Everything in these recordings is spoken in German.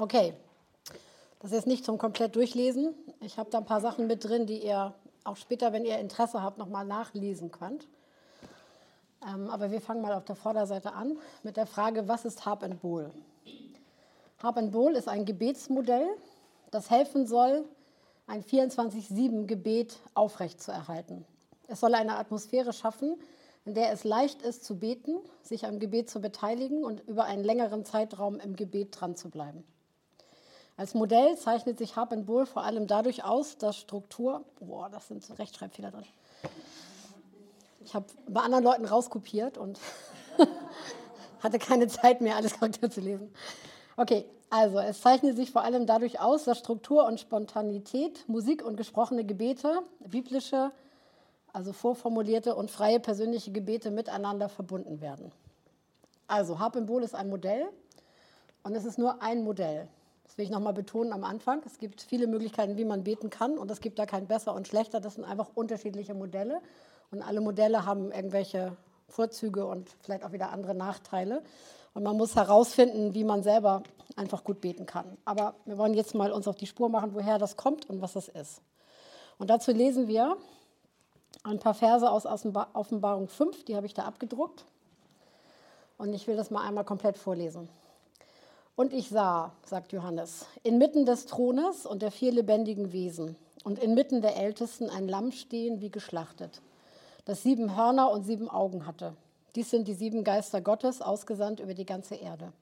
Okay, das ist nicht zum komplett durchlesen. Ich habe da ein paar Sachen mit drin, die ihr auch später, wenn ihr Interesse habt, nochmal nachlesen könnt. Ähm, aber wir fangen mal auf der Vorderseite an mit der Frage, was ist Harp and Bowl? Harp and Bowl ist ein Gebetsmodell, das helfen soll, ein 24-7-Gebet aufrechtzuerhalten. Es soll eine Atmosphäre schaffen, in der es leicht ist zu beten, sich am Gebet zu beteiligen und über einen längeren Zeitraum im Gebet dran zu bleiben. Als Modell zeichnet sich Harp and Bowl vor allem dadurch aus, dass Struktur, boah, das sind Rechtschreibfehler drin. Ich habe bei anderen Leuten rauskopiert und hatte keine Zeit mehr, alles korrekt zu lesen. Okay, also es zeichnet sich vor allem dadurch aus, dass Struktur und Spontanität, Musik und gesprochene Gebete, biblische, also vorformulierte und freie persönliche Gebete miteinander verbunden werden. Also Harp and Bowl ist ein Modell und es ist nur ein Modell. Das will ich nochmal betonen am Anfang. Es gibt viele Möglichkeiten, wie man beten kann und es gibt da kein besser und schlechter. Das sind einfach unterschiedliche Modelle und alle Modelle haben irgendwelche Vorzüge und vielleicht auch wieder andere Nachteile. Und man muss herausfinden, wie man selber einfach gut beten kann. Aber wir wollen jetzt mal uns auf die Spur machen, woher das kommt und was das ist. Und dazu lesen wir ein paar Verse aus Offenbarung 5, die habe ich da abgedruckt. Und ich will das mal einmal komplett vorlesen. Und ich sah, sagt Johannes, inmitten des Thrones und der vier lebendigen Wesen und inmitten der Ältesten ein Lamm stehen wie geschlachtet, das sieben Hörner und sieben Augen hatte. Dies sind die sieben Geister Gottes, ausgesandt über die ganze Erde.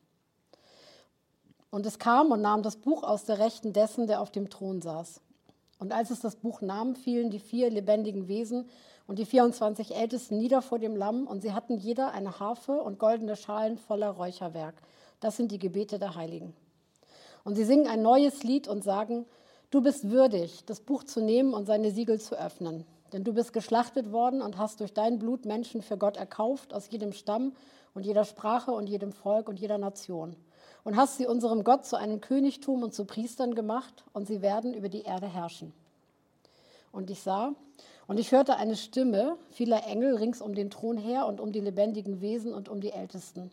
Und es kam und nahm das Buch aus der Rechten dessen, der auf dem Thron saß. Und als es das Buch nahm, fielen die vier lebendigen Wesen und die 24 Ältesten nieder vor dem Lamm, und sie hatten jeder eine Harfe und goldene Schalen voller Räucherwerk. Das sind die Gebete der Heiligen. Und sie singen ein neues Lied und sagen, du bist würdig, das Buch zu nehmen und seine Siegel zu öffnen. Denn du bist geschlachtet worden und hast durch dein Blut Menschen für Gott erkauft, aus jedem Stamm und jeder Sprache und jedem Volk und jeder Nation. Und hast sie unserem Gott zu einem Königtum und zu Priestern gemacht, und sie werden über die Erde herrschen. Und ich sah, und ich hörte eine Stimme vieler Engel rings um den Thron her und um die lebendigen Wesen und um die Ältesten.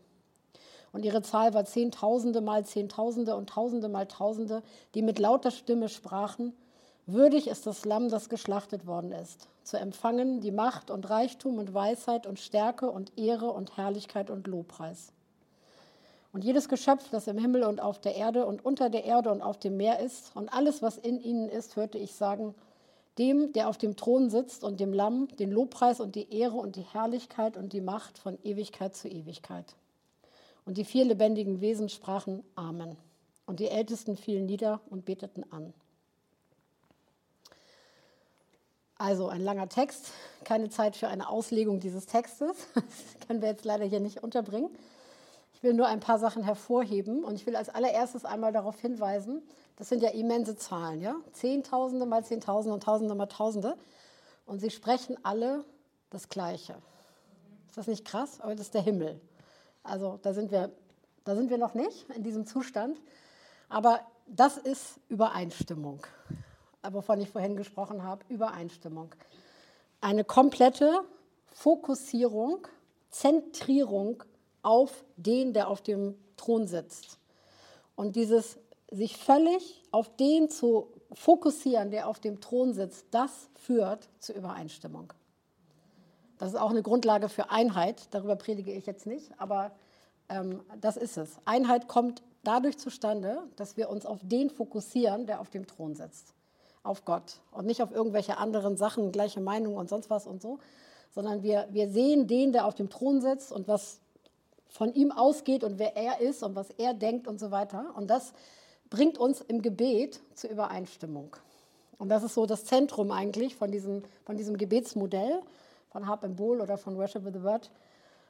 Und ihre Zahl war Zehntausende mal Zehntausende und Tausende mal Tausende, die mit lauter Stimme sprachen, Würdig ist das Lamm, das geschlachtet worden ist, zu empfangen die Macht und Reichtum und Weisheit und Stärke und Ehre und Herrlichkeit und Lobpreis. Und jedes Geschöpf, das im Himmel und auf der Erde und unter der Erde und auf dem Meer ist und alles, was in ihnen ist, hörte ich sagen, dem, der auf dem Thron sitzt und dem Lamm, den Lobpreis und die Ehre und die Herrlichkeit und die Macht von Ewigkeit zu Ewigkeit. Und die vier lebendigen Wesen sprachen Amen. Und die Ältesten fielen nieder und beteten an. Also ein langer Text, keine Zeit für eine Auslegung dieses Textes. Das können wir jetzt leider hier nicht unterbringen. Ich will nur ein paar Sachen hervorheben und ich will als allererstes einmal darauf hinweisen, das sind ja immense Zahlen, ja? Zehntausende mal Zehntausende und Tausende mal Tausende. Und sie sprechen alle das Gleiche. Ist das nicht krass? Aber das ist der Himmel. Also da sind wir, da sind wir noch nicht in diesem Zustand. Aber das ist Übereinstimmung, wovon ich vorhin gesprochen habe, Übereinstimmung. Eine komplette Fokussierung, Zentrierung auf den, der auf dem Thron sitzt. Und dieses sich völlig auf den zu fokussieren, der auf dem Thron sitzt, das führt zu Übereinstimmung. Das ist auch eine Grundlage für Einheit. Darüber predige ich jetzt nicht, aber ähm, das ist es. Einheit kommt dadurch zustande, dass wir uns auf den fokussieren, der auf dem Thron sitzt. Auf Gott und nicht auf irgendwelche anderen Sachen, gleiche Meinung und sonst was und so, sondern wir, wir sehen den, der auf dem Thron sitzt und was von ihm ausgeht und wer er ist und was er denkt und so weiter. Und das bringt uns im Gebet zur Übereinstimmung. Und das ist so das Zentrum eigentlich von diesem, von diesem Gebetsmodell von Harp and oder von Worship with the Word,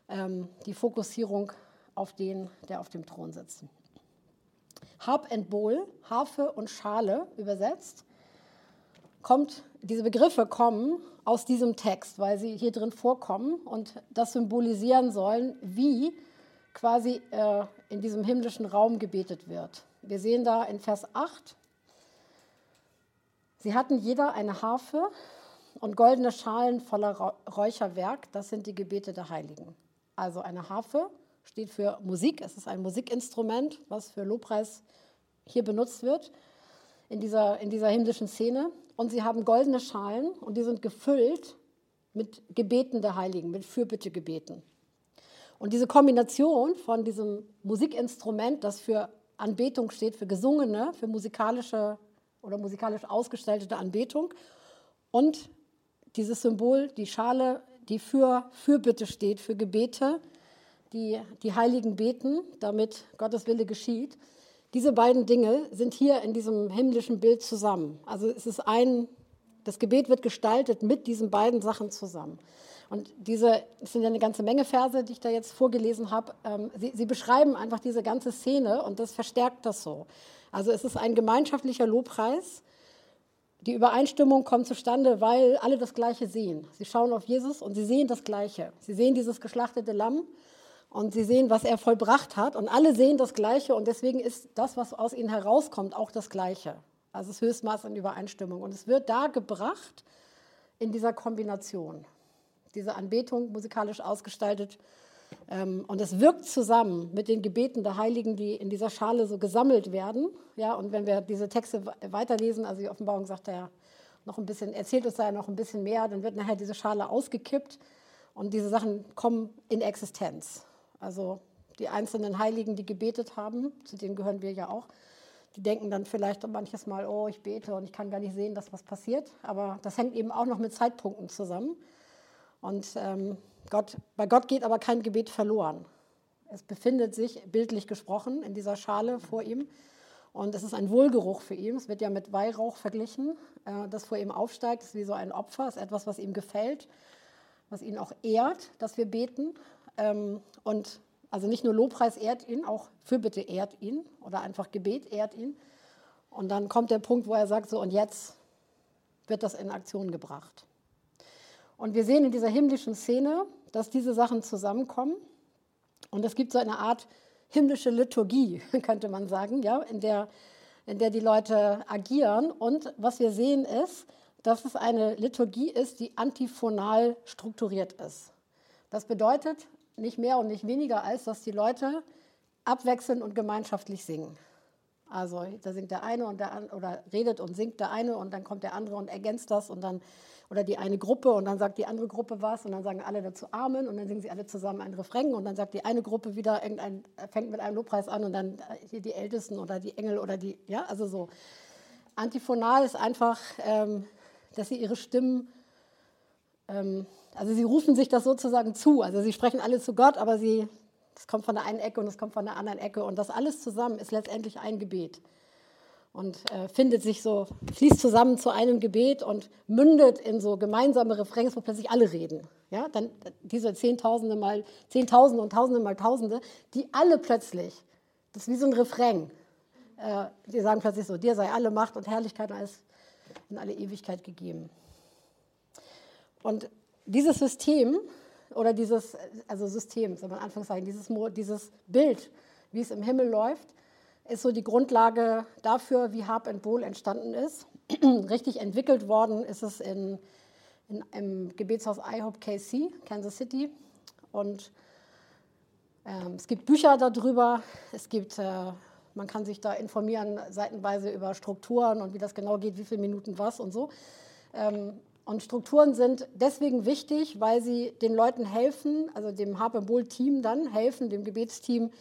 ähm, die Fokussierung auf den, der auf dem Thron sitzt. Harp and Bowl, Harfe und Schale übersetzt, kommt, diese Begriffe kommen aus diesem Text, weil sie hier drin vorkommen und das symbolisieren sollen, wie quasi äh, in diesem himmlischen Raum gebetet wird. Wir sehen da in Vers 8, sie hatten jeder eine Harfe und goldene Schalen voller Räucherwerk, das sind die Gebete der Heiligen. Also eine Harfe steht für Musik, es ist ein Musikinstrument, was für Lobpreis hier benutzt wird, in dieser, in dieser himmlischen Szene. Und sie haben goldene Schalen und die sind gefüllt mit Gebeten der Heiligen, mit Fürbittegebeten. Und diese Kombination von diesem Musikinstrument, das für Anbetung steht, für gesungene, für musikalische oder musikalisch ausgestaltete Anbetung und dieses Symbol, die Schale, die für Fürbitte steht, für Gebete, die die Heiligen beten, damit Gottes Wille geschieht. Diese beiden Dinge sind hier in diesem himmlischen Bild zusammen. Also es ist ein, das Gebet wird gestaltet mit diesen beiden Sachen zusammen. Und diese, es sind ja eine ganze Menge Verse, die ich da jetzt vorgelesen habe. Ähm, sie, sie beschreiben einfach diese ganze Szene und das verstärkt das so. Also es ist ein gemeinschaftlicher Lobpreis. Die Übereinstimmung kommt zustande, weil alle das Gleiche sehen. Sie schauen auf Jesus und sie sehen das Gleiche. Sie sehen dieses geschlachtete Lamm und sie sehen, was er vollbracht hat. Und alle sehen das Gleiche und deswegen ist das, was aus ihnen herauskommt, auch das Gleiche. Also das Höchstmaß an Übereinstimmung. Und es wird da gebracht in dieser Kombination diese Anbetung musikalisch ausgestaltet. Ähm, und es wirkt zusammen mit den Gebeten der Heiligen, die in dieser Schale so gesammelt werden. Ja, und wenn wir diese Texte weiterlesen, also die Offenbarung sagt er noch ein bisschen, erzählt uns da ja noch ein bisschen mehr, dann wird nachher diese Schale ausgekippt und diese Sachen kommen in Existenz. Also die einzelnen Heiligen, die gebetet haben, zu denen gehören wir ja auch, die denken dann vielleicht manches Mal, oh, ich bete und ich kann gar nicht sehen, dass was passiert. Aber das hängt eben auch noch mit Zeitpunkten zusammen. Und ähm, Gott, bei Gott geht aber kein Gebet verloren. Es befindet sich, bildlich gesprochen, in dieser Schale vor ihm. Und es ist ein Wohlgeruch für ihn. Es wird ja mit Weihrauch verglichen, äh, das vor ihm aufsteigt. Es ist wie so ein Opfer, es ist etwas, was ihm gefällt, was ihn auch ehrt, dass wir beten. Ähm, und also nicht nur Lobpreis ehrt ihn, auch Fürbitte ehrt ihn oder einfach Gebet ehrt ihn. Und dann kommt der Punkt, wo er sagt, so und jetzt wird das in Aktion gebracht. Und wir sehen in dieser himmlischen Szene, dass diese Sachen zusammenkommen. Und es gibt so eine Art himmlische Liturgie, könnte man sagen, ja, in, der, in der die Leute agieren. Und was wir sehen ist, dass es eine Liturgie ist, die antiphonal strukturiert ist. Das bedeutet nicht mehr und nicht weniger, als dass die Leute abwechselnd und gemeinschaftlich singen. Also da singt der eine und der oder redet und singt der eine und dann kommt der andere und ergänzt das und dann oder die eine Gruppe und dann sagt die andere Gruppe was und dann sagen alle dazu Amen und dann singen sie alle zusammen einen Refrain und dann sagt die eine Gruppe wieder irgendein, fängt mit einem Lobpreis an und dann äh, hier die Ältesten oder die Engel oder die, ja, also so. Antiphonal ist einfach, ähm, dass sie ihre Stimmen, ähm, also sie rufen sich das sozusagen zu, also sie sprechen alle zu Gott, aber sie, es kommt von der einen Ecke und es kommt von der anderen Ecke und das alles zusammen ist letztendlich ein Gebet und äh, findet sich so, fließt zusammen zu einem Gebet und mündet in so gemeinsame Refrains, wo plötzlich alle reden. Ja, dann diese Zehntausende mal, Zehntausende und Tausende mal Tausende, die alle plötzlich, das ist wie so ein Refrain, äh, die sagen plötzlich so, dir sei alle Macht und Herrlichkeit und alles in alle Ewigkeit gegeben. Und dieses System, oder dieses, also System, soll man Anführungszeichen, dieses, dieses Bild, wie es im Himmel läuft, ist so die Grundlage dafür, wie Harp and Bowl entstanden ist. Richtig entwickelt worden ist es in, in, im Gebetshaus IHOP KC, Kansas City. Und ähm, es gibt Bücher darüber, es gibt, äh, man kann sich da informieren, seitenweise über Strukturen und wie das genau geht, wie viele Minuten was und so. Ähm, und Strukturen sind deswegen wichtig, weil sie den Leuten helfen, also dem Harp and Bowl Team dann helfen, dem Gebetsteam,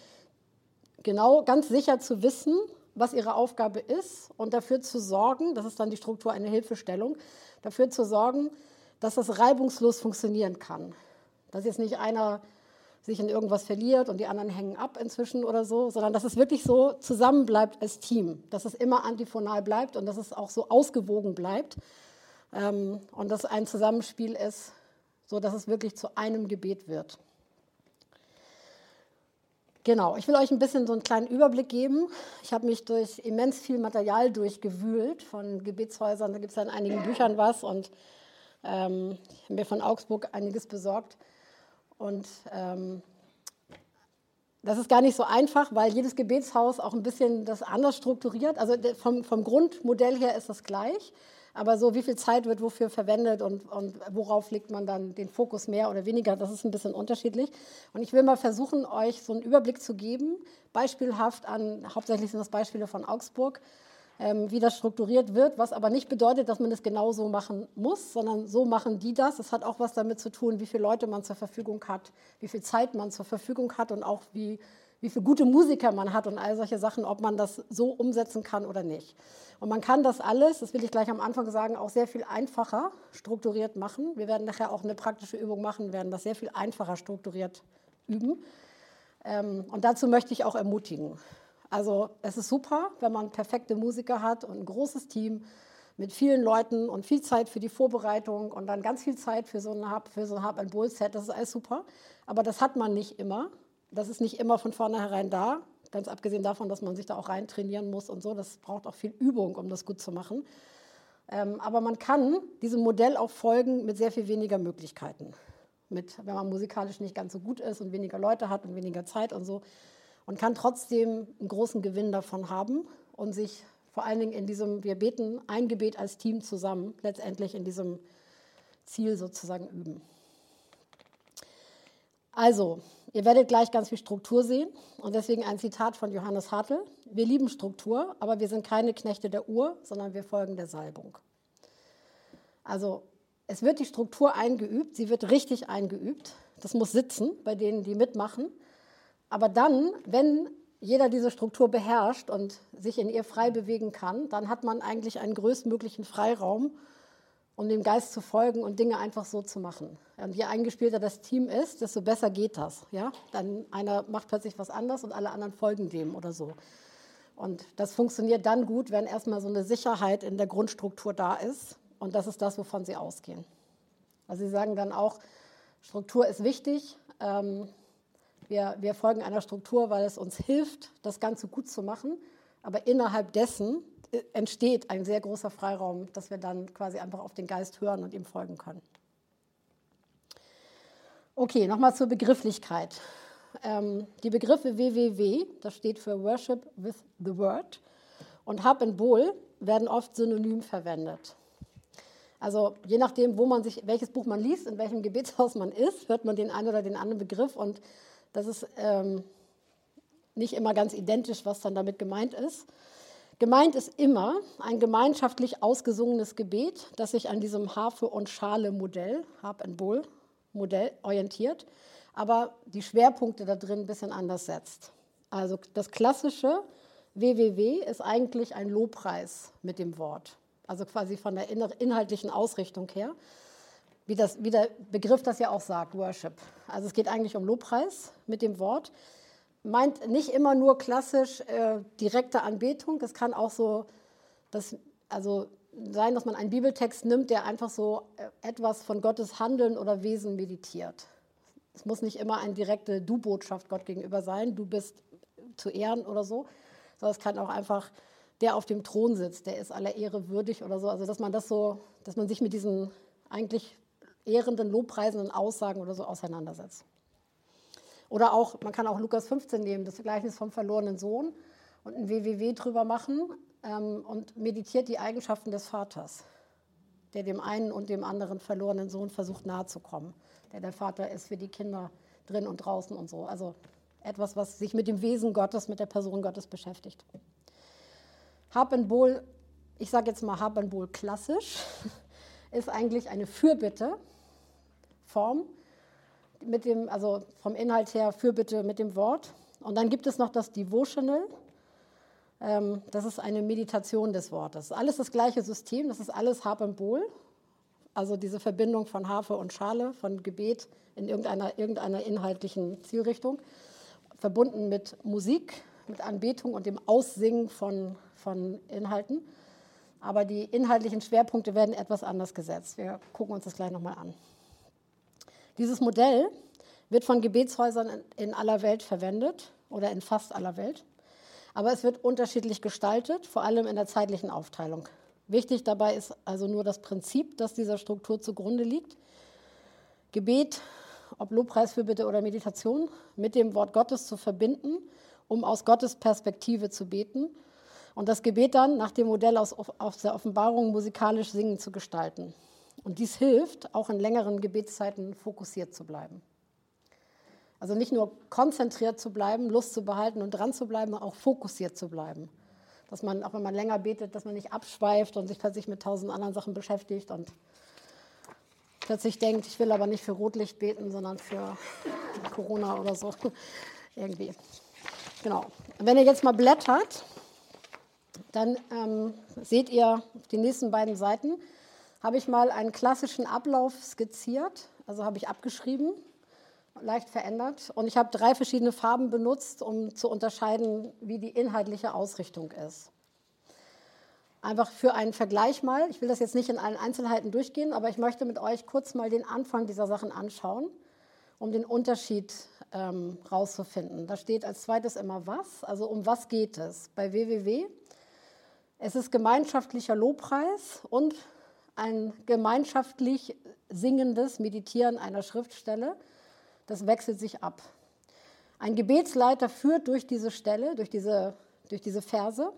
genau ganz sicher zu wissen, was ihre Aufgabe ist und dafür zu sorgen, das ist dann die Struktur eine Hilfestellung, dafür zu sorgen, dass das reibungslos funktionieren kann. Dass jetzt nicht einer sich in irgendwas verliert und die anderen hängen ab inzwischen oder so, sondern dass es wirklich so zusammenbleibt als Team, dass es immer antiphonal bleibt und dass es auch so ausgewogen bleibt ähm, und dass ein Zusammenspiel ist, so dass es wirklich zu einem Gebet wird. Genau, ich will euch ein bisschen so einen kleinen Überblick geben. Ich habe mich durch immens viel Material durchgewühlt von Gebetshäusern. Da gibt es ja in einigen Büchern was und ähm, ich habe mir von Augsburg einiges besorgt. Und ähm, das ist gar nicht so einfach, weil jedes Gebetshaus auch ein bisschen das anders strukturiert. Also vom, vom Grundmodell her ist das gleich, Aber so, wie viel Zeit wird wofür verwendet und, und worauf legt man dann den Fokus mehr oder weniger, das ist ein bisschen unterschiedlich. Und ich will mal versuchen, euch so einen Überblick zu geben, beispielhaft an, hauptsächlich sind das Beispiele von Augsburg, ähm, wie das strukturiert wird, was aber nicht bedeutet, dass man es genau so machen muss, sondern so machen die das. Es hat auch was damit zu tun, wie viele Leute man zur Verfügung hat, wie viel Zeit man zur Verfügung hat und auch wie, wie viele gute Musiker man hat und all solche Sachen, ob man das so umsetzen kann oder nicht. Und man kann das alles, das will ich gleich am Anfang sagen, auch sehr viel einfacher strukturiert machen. Wir werden nachher auch eine praktische Übung machen, werden das sehr viel einfacher strukturiert üben. Ähm, und dazu möchte ich auch ermutigen. Also es ist super, wenn man perfekte Musiker hat und ein großes Team mit vielen Leuten und viel Zeit für die Vorbereitung und dann ganz viel Zeit für so ein Hub, für so ein Hub and Bull Set. Das ist alles super. Aber das hat man nicht immer. Das ist nicht immer von vornherein da. Ganz abgesehen davon, dass man sich da auch rein trainieren muss und so. Das braucht auch viel Übung, um das gut zu machen. Ähm, aber man kann diesem Modell auch folgen mit sehr viel weniger Möglichkeiten. Mit, wenn man musikalisch nicht ganz so gut ist und weniger Leute hat und weniger Zeit und so und kann trotzdem einen großen Gewinn davon haben und sich vor allen Dingen in diesem, wir beten ein Gebet als Team zusammen, letztendlich in diesem Ziel sozusagen üben. Also, ihr werdet gleich ganz viel Struktur sehen und deswegen ein Zitat von Johannes Hartl. Wir lieben Struktur, aber wir sind keine Knechte der Uhr, sondern wir folgen der Salbung. Also, es wird die Struktur eingeübt, sie wird richtig eingeübt. Das muss sitzen bei denen, die mitmachen. Aber dann, wenn jeder diese Struktur beherrscht und sich in ihr frei bewegen kann, dann hat man eigentlich einen größtmöglichen Freiraum, um dem Geist zu folgen und Dinge einfach so zu machen. Und je eingespielter das Team ist, desto besser geht das. Ja? Dann einer macht plötzlich was anderes und alle anderen folgen dem oder so. Und das funktioniert dann gut, wenn erstmal so eine Sicherheit in der Grundstruktur da ist. Und das ist das, wovon sie ausgehen. Also sie sagen dann auch, Struktur ist wichtig. Ähm, wir, wir folgen einer Struktur, weil es uns hilft, das Ganze gut zu machen. Aber innerhalb dessen entsteht ein sehr großer Freiraum, dass wir dann quasi einfach auf den Geist hören und ihm folgen können. Okay, nochmal zur Begrifflichkeit. Ähm, die Begriffe WWW, das steht für Worship with the Word, und Hub and Bowl werden oft synonym verwendet. Also je nachdem, wo man sich, welches Buch man liest, in welchem Gebetshaus man ist, hört man den einen oder den anderen Begriff und das ist ähm, nicht immer ganz identisch, was dann damit gemeint ist. Gemeint ist immer ein gemeinschaftlich ausgesungenes Gebet, das sich an diesem Harfe- und Schale-Modell, Harp and Bowl-Modell orientiert, aber die Schwerpunkte da drin ein bisschen anders setzt. Also das klassische WWW ist eigentlich ein Lobpreis mit dem Wort, also quasi von der inhaltlichen Ausrichtung her wie, das, wie der Begriff das ja auch sagt, Worship. Also es geht eigentlich um Lobpreis mit dem Wort. Meint nicht immer nur klassisch äh, direkte Anbetung. Es kann auch so das, also sein, dass man einen Bibeltext nimmt, der einfach so äh, etwas von Gottes Handeln oder Wesen meditiert. Es muss nicht immer eine direkte Du-Botschaft Gott gegenüber sein, du bist zu Ehren oder so, sondern es kann auch einfach der auf dem Thron sitzt, der ist aller Ehre würdig oder so. Also dass man das so, dass man sich mit diesen eigentlich ehrenden, lobpreisenden Aussagen oder so auseinandersetzt. Oder auch, man kann auch Lukas 15 nehmen, das Gleichnis vom verlorenen Sohn und ein WWW drüber machen ähm, und meditiert die Eigenschaften des Vaters, der dem einen und dem anderen verlorenen Sohn versucht nahe zu kommen, der der Vater ist für die Kinder drin und draußen und so. Also etwas, was sich mit dem Wesen Gottes, mit der Person Gottes beschäftigt. Habenbol, ich sage jetzt mal Habenbol klassisch, ist eigentlich eine Fürbitte Form, mit dem, also vom Inhalt her Fürbitte mit dem Wort. Und dann gibt es noch das Devotional. Ähm, das ist eine Meditation des Wortes. Alles das gleiche System, das ist alles Harp und Bowl. Also diese Verbindung von Harfe und Schale, von Gebet in irgendeiner, irgendeiner inhaltlichen Zielrichtung, verbunden mit Musik, mit Anbetung und dem Aussingen von, von Inhalten. Aber die inhaltlichen Schwerpunkte werden etwas anders gesetzt. Wir gucken uns das gleich nochmal an. Dieses Modell wird von Gebetshäusern in aller Welt verwendet oder in fast aller Welt. Aber es wird unterschiedlich gestaltet, vor allem in der zeitlichen Aufteilung. Wichtig dabei ist also nur das Prinzip, das dieser Struktur zugrunde liegt. Gebet, ob Lobpreis für Bitte oder Meditation, mit dem Wort Gottes zu verbinden, um aus Gottes Perspektive zu beten Und das Gebet dann nach dem Modell aus, aus der Offenbarung musikalisch singen zu gestalten. Und dies hilft, auch in längeren Gebetszeiten fokussiert zu bleiben. Also nicht nur konzentriert zu bleiben, Lust zu behalten und dran zu bleiben, auch fokussiert zu bleiben. Dass man, auch wenn man länger betet, dass man nicht abschweift und sich plötzlich mit tausend anderen Sachen beschäftigt und plötzlich denkt, ich will aber nicht für Rotlicht beten, sondern für Corona oder so. Irgendwie. Genau. Wenn ihr jetzt mal blättert, dann ähm, seht ihr auf die nächsten beiden Seiten, habe ich mal einen klassischen Ablauf skizziert, also habe ich abgeschrieben, leicht verändert. Und ich habe drei verschiedene Farben benutzt, um zu unterscheiden, wie die inhaltliche Ausrichtung ist. Einfach für einen Vergleich mal. Ich will das jetzt nicht in allen Einzelheiten durchgehen, aber ich möchte mit euch kurz mal den Anfang dieser Sachen anschauen, um den Unterschied ähm, rauszufinden. Da steht als zweites immer was, also um was geht es bei www. Es ist gemeinschaftlicher Lobpreis und ein gemeinschaftlich singendes Meditieren einer Schriftstelle. Das wechselt sich ab. Ein Gebetsleiter führt durch diese Stelle, durch diese, durch diese Verse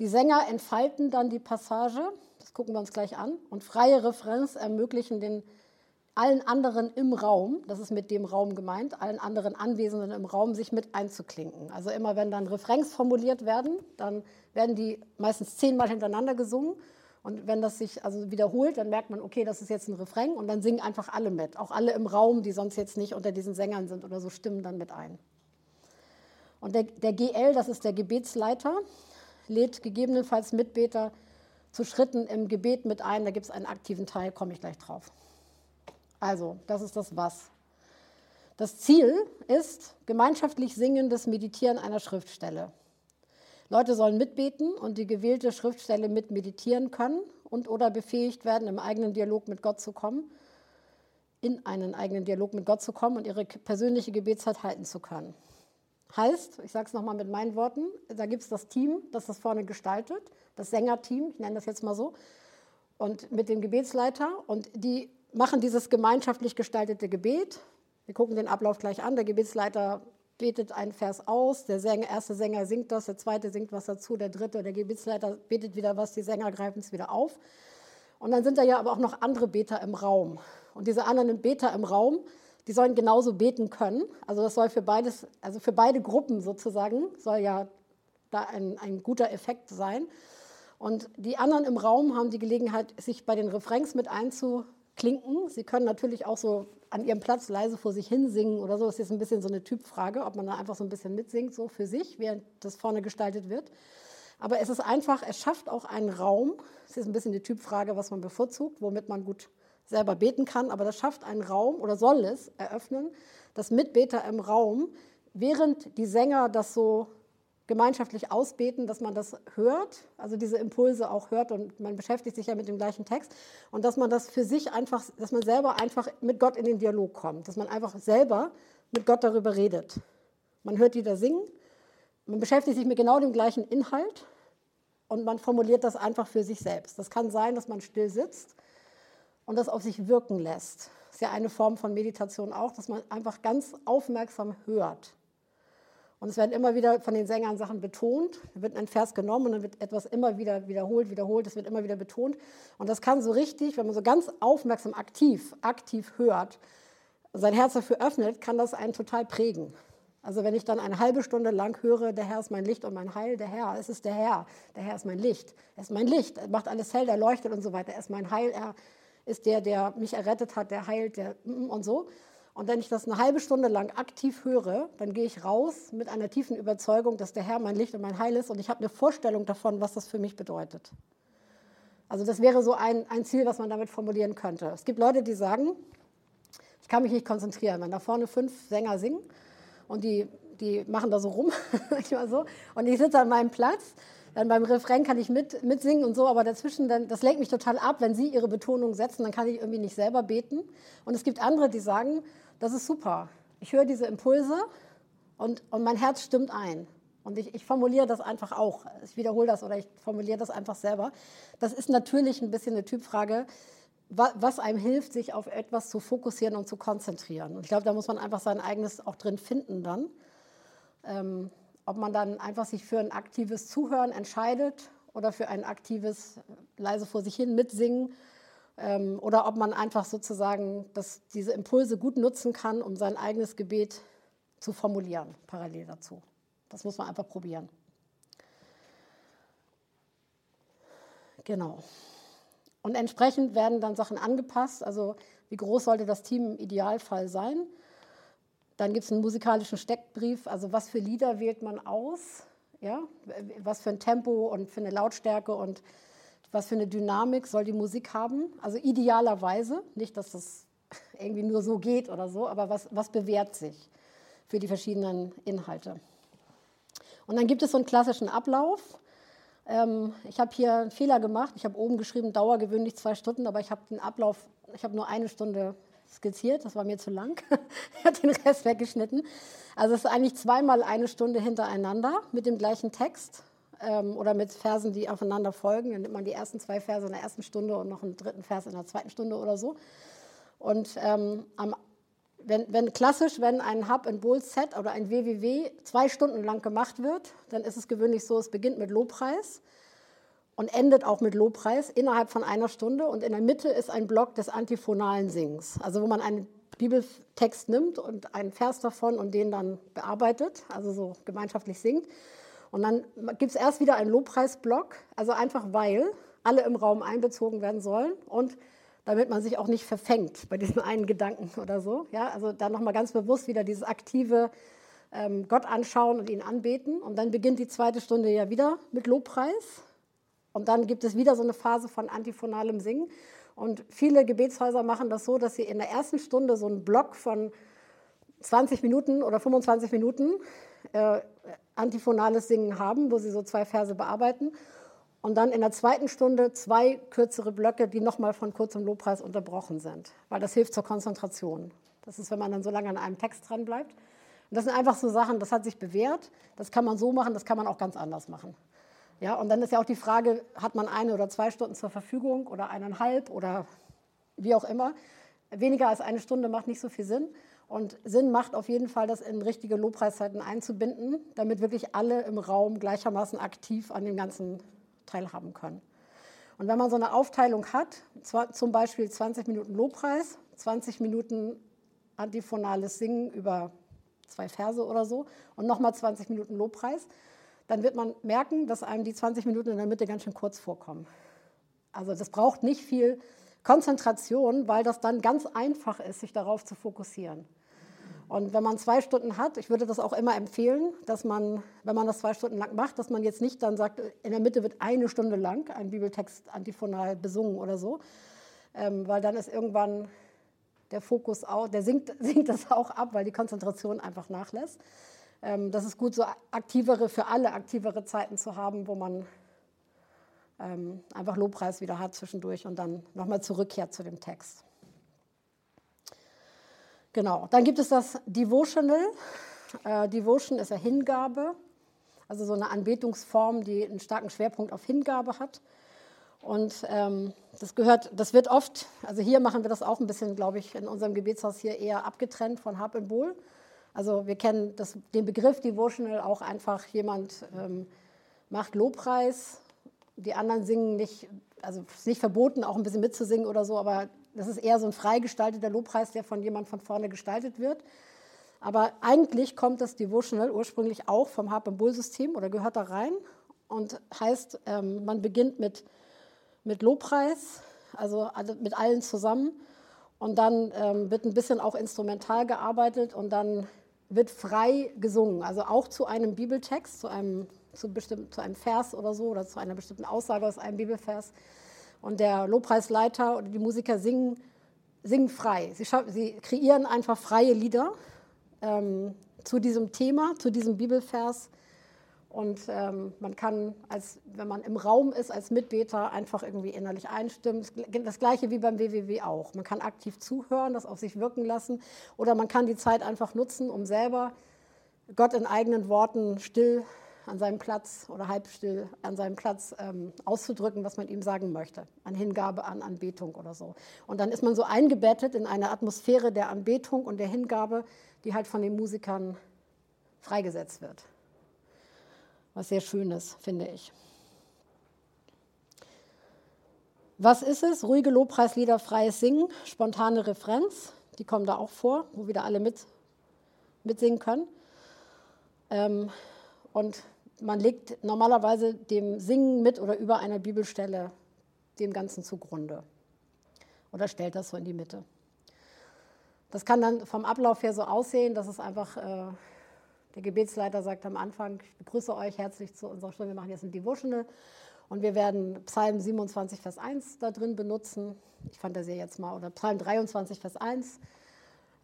die Sänger entfalten dann die Passage, das gucken wir uns gleich an, und freie Refrains ermöglichen den allen anderen im Raum, das ist mit dem Raum gemeint, allen anderen Anwesenden im Raum, sich mit einzuklinken. Also immer wenn dann Refrains formuliert werden, dann werden die meistens zehnmal hintereinander gesungen. Und wenn das sich also wiederholt, dann merkt man, okay, das ist jetzt ein Refrain und dann singen einfach alle mit. Auch alle im Raum, die sonst jetzt nicht unter diesen Sängern sind oder so, stimmen dann mit ein. Und der, der GL, das ist der Gebetsleiter, lädt gegebenenfalls Mitbeter zu Schritten im Gebet mit ein. Da gibt es einen aktiven Teil, komme ich gleich drauf. Also, das ist das Was. Das Ziel ist gemeinschaftlich singendes Meditieren einer Schriftstelle. Leute sollen mitbeten und die gewählte Schriftstelle mit meditieren können und oder befähigt werden, im eigenen Dialog mit Gott zu kommen, in einen eigenen Dialog mit Gott zu kommen und ihre persönliche Gebetszeit halten zu können. Heißt, ich sage es nochmal mit meinen Worten, da gibt es das Team, das das vorne gestaltet, das Sängerteam, ich nenne das jetzt mal so, und mit dem Gebetsleiter. Und die machen dieses gemeinschaftlich gestaltete Gebet. Wir gucken den Ablauf gleich an. Der Gebetsleiter betet einen Vers aus, der Sänger, erste Sänger singt das, der zweite singt was dazu, der dritte, der Gebetsleiter betet wieder was, die Sänger greifen es wieder auf. Und dann sind da ja aber auch noch andere Beter im Raum. Und diese anderen Beter im Raum, die sollen genauso beten können. Also das soll für beides, also für beide Gruppen sozusagen, soll ja da ein, ein guter Effekt sein. Und die anderen im Raum haben die Gelegenheit, sich bei den Refrains mit einzuklinken. Sie können natürlich auch so an ihrem Platz leise vor sich hin singen oder so. Das ist jetzt ein bisschen so eine Typfrage, ob man da einfach so ein bisschen mitsingt, so für sich, während das vorne gestaltet wird. Aber es ist einfach, es schafft auch einen Raum. Es ist ein bisschen die Typfrage, was man bevorzugt, womit man gut selber beten kann, aber das schafft einen Raum oder soll es eröffnen, dass Mitbeter im Raum, während die Sänger das so gemeinschaftlich ausbeten, dass man das hört, also diese Impulse auch hört und man beschäftigt sich ja mit dem gleichen Text und dass man das für sich einfach, dass man selber einfach mit Gott in den Dialog kommt, dass man einfach selber mit Gott darüber redet. Man hört die da singen, man beschäftigt sich mit genau dem gleichen Inhalt und man formuliert das einfach für sich selbst. Das kann sein, dass man still sitzt und das auf sich wirken lässt. Das ist ja eine Form von Meditation auch, dass man einfach ganz aufmerksam hört. Und es werden immer wieder von den Sängern Sachen betont. Da wird ein Vers genommen und dann wird etwas immer wieder wiederholt, wiederholt. Es wird immer wieder betont. Und das kann so richtig, wenn man so ganz aufmerksam, aktiv, aktiv hört, sein Herz dafür öffnet, kann das einen total prägen. Also wenn ich dann eine halbe Stunde lang höre, der Herr ist mein Licht und mein Heil, der Herr, es ist der Herr, der Herr ist mein Licht, er ist mein Licht, er macht alles hell, er leuchtet und so weiter, er ist mein Heil, er ist der, der mich errettet hat, der heilt, der mm, und so. Und wenn ich das eine halbe Stunde lang aktiv höre, dann gehe ich raus mit einer tiefen Überzeugung, dass der Herr mein Licht und mein Heil ist und ich habe eine Vorstellung davon, was das für mich bedeutet. Also das wäre so ein, ein Ziel, was man damit formulieren könnte. Es gibt Leute, die sagen, ich kann mich nicht konzentrieren, wenn da vorne fünf Sänger singen und die, die machen da so rum, so, und ich sitze an meinem Platz dann beim Refrain kann ich mit, mitsingen und so, aber dazwischen, dann, das lenkt mich total ab, wenn sie ihre Betonung setzen, dann kann ich irgendwie nicht selber beten. Und es gibt andere, die sagen, das ist super. Ich höre diese Impulse und, und mein Herz stimmt ein. Und ich, ich formuliere das einfach auch. Ich wiederhole das oder ich formuliere das einfach selber. Das ist natürlich ein bisschen eine Typfrage, was einem hilft, sich auf etwas zu fokussieren und zu konzentrieren. Und ich glaube, da muss man einfach sein eigenes auch drin finden dann. Ähm, ob man dann einfach sich für ein aktives Zuhören entscheidet oder für ein aktives leise vor sich hin mitsingen ähm, oder ob man einfach sozusagen das, diese Impulse gut nutzen kann, um sein eigenes Gebet zu formulieren, parallel dazu. Das muss man einfach probieren. Genau. Und entsprechend werden dann Sachen angepasst. Also wie groß sollte das Team im Idealfall sein? Dann gibt es einen musikalischen Steckbrief. Also was für Lieder wählt man aus? Ja? Was für ein Tempo und für eine Lautstärke und was für eine Dynamik soll die Musik haben? Also idealerweise, nicht, dass das irgendwie nur so geht oder so, aber was, was bewährt sich für die verschiedenen Inhalte? Und dann gibt es so einen klassischen Ablauf. Ähm, ich habe hier einen Fehler gemacht. Ich habe oben geschrieben, Dauer gewöhnlich zwei Stunden, aber ich habe den Ablauf, ich habe nur eine Stunde skizziert. Das war mir zu lang. ich habe den Rest weggeschnitten. Also es ist eigentlich zweimal eine Stunde hintereinander mit dem gleichen Text ähm, oder mit Versen, die aufeinander folgen. Dann nimmt man die ersten zwei Verse in der ersten Stunde und noch einen dritten Vers in der zweiten Stunde oder so. Und ähm, am wenn, wenn, klassisch, wenn ein Hub and Bowl Set oder ein WWW zwei Stunden lang gemacht wird, dann ist es gewöhnlich so, es beginnt mit Lobpreis und endet auch mit Lobpreis innerhalb von einer Stunde und in der Mitte ist ein Block des antiphonalen Sings, also wo man einen Bibeltext nimmt und einen Vers davon und den dann bearbeitet, also so gemeinschaftlich singt. Und dann gibt es erst wieder einen Lobpreisblock, also einfach weil alle im Raum einbezogen werden sollen und damit man sich auch nicht verfängt bei diesem einen Gedanken oder so. Ja, also dann nochmal ganz bewusst wieder dieses aktive ähm, Gott anschauen und ihn anbeten. Und dann beginnt die zweite Stunde ja wieder mit Lobpreis. Und dann gibt es wieder so eine Phase von antiphonalem Singen. Und viele Gebetshäuser machen das so, dass sie in der ersten Stunde so einen Block von 20 Minuten oder 25 Minuten äh, antiphonales Singen haben, wo sie so zwei Verse bearbeiten und dann in der zweiten Stunde zwei kürzere Blöcke, die nochmal von kurzem Lobpreis unterbrochen sind, weil das hilft zur Konzentration. Das ist, wenn man dann so lange an einem Text dran bleibt. Und das sind einfach so Sachen, das hat sich bewährt, das kann man so machen, das kann man auch ganz anders machen. Ja, und dann ist ja auch die Frage, hat man eine oder zwei Stunden zur Verfügung oder eineinhalb oder wie auch immer. Weniger als eine Stunde macht nicht so viel Sinn. Und Sinn macht auf jeden Fall, das in richtige Lobpreiszeiten einzubinden, damit wirklich alle im Raum gleichermaßen aktiv an dem ganzen teilhaben können. Und wenn man so eine Aufteilung hat, zum Beispiel 20 Minuten Lobpreis, 20 Minuten antiphonales Singen über zwei Verse oder so und nochmal 20 Minuten Lobpreis, dann wird man merken, dass einem die 20 Minuten in der Mitte ganz schön kurz vorkommen. Also das braucht nicht viel Konzentration, weil das dann ganz einfach ist, sich darauf zu fokussieren. Und wenn man zwei Stunden hat, ich würde das auch immer empfehlen, dass man, wenn man das zwei Stunden lang macht, dass man jetzt nicht dann sagt, in der Mitte wird eine Stunde lang ein Bibeltext antiphonal besungen oder so, ähm, weil dann ist irgendwann der Fokus auch, der sinkt, sinkt das auch ab, weil die Konzentration einfach nachlässt. Ähm, das ist gut, so aktivere, für alle aktivere Zeiten zu haben, wo man ähm, einfach Lobpreis wieder hat zwischendurch und dann nochmal zurückkehrt zu dem Text. Genau, dann gibt es das Devotional. Äh, Devotion ist ja Hingabe, also so eine Anbetungsform, die einen starken Schwerpunkt auf Hingabe hat. Und ähm, das gehört, das wird oft, also hier machen wir das auch ein bisschen, glaube ich, in unserem Gebetshaus hier eher abgetrennt von Hab und Bohl. Also wir kennen das, den Begriff Devotional auch einfach, jemand ähm, macht Lobpreis, die anderen singen nicht, also es ist nicht verboten, auch ein bisschen mitzusingen oder so, aber das ist eher so ein freigestalteter Lobpreis, der von jemand von vorne gestaltet wird. Aber eigentlich kommt das Devotional ursprünglich auch vom Harp- und Bull-System oder gehört da rein und heißt, ähm, man beginnt mit, mit Lobpreis, also mit allen zusammen und dann ähm, wird ein bisschen auch instrumental gearbeitet und dann wird frei gesungen, also auch zu einem Bibeltext, zu einem, zu, bestimmt, zu einem Vers oder so oder zu einer bestimmten Aussage aus einem Bibelvers und der Lobpreisleiter oder die Musiker singen, singen frei. Sie, sie kreieren einfach freie Lieder ähm, zu diesem Thema, zu diesem Bibelvers. Und ähm, man kann, als, wenn man im Raum ist, als Mitbeter einfach irgendwie innerlich einstimmen. Das gleiche wie beim WWW auch. Man kann aktiv zuhören, das auf sich wirken lassen. Oder man kann die Zeit einfach nutzen, um selber Gott in eigenen Worten still an seinem Platz oder halbstill an seinem Platz ähm, auszudrücken, was man ihm sagen möchte, an Hingabe, an Anbetung oder so. Und dann ist man so eingebettet in eine Atmosphäre der Anbetung und der Hingabe, die halt von den Musikern freigesetzt wird. Was sehr Schönes, finde ich. Was ist es? Ruhige Lobpreislieder, freies Singen, spontane Referenz, die kommen da auch vor, wo wieder alle mit, mitsingen können. Ähm, und man legt normalerweise dem Singen mit oder über einer Bibelstelle dem Ganzen zugrunde oder stellt das so in die Mitte. Das kann dann vom Ablauf her so aussehen, dass es einfach, äh, der Gebetsleiter sagt am Anfang, ich begrüße euch herzlich zu unserer Stunde, wir machen jetzt ein Devotional und wir werden Psalm 27, Vers 1 da drin benutzen. Ich fantasiere jetzt mal, oder Psalm 23, Vers 1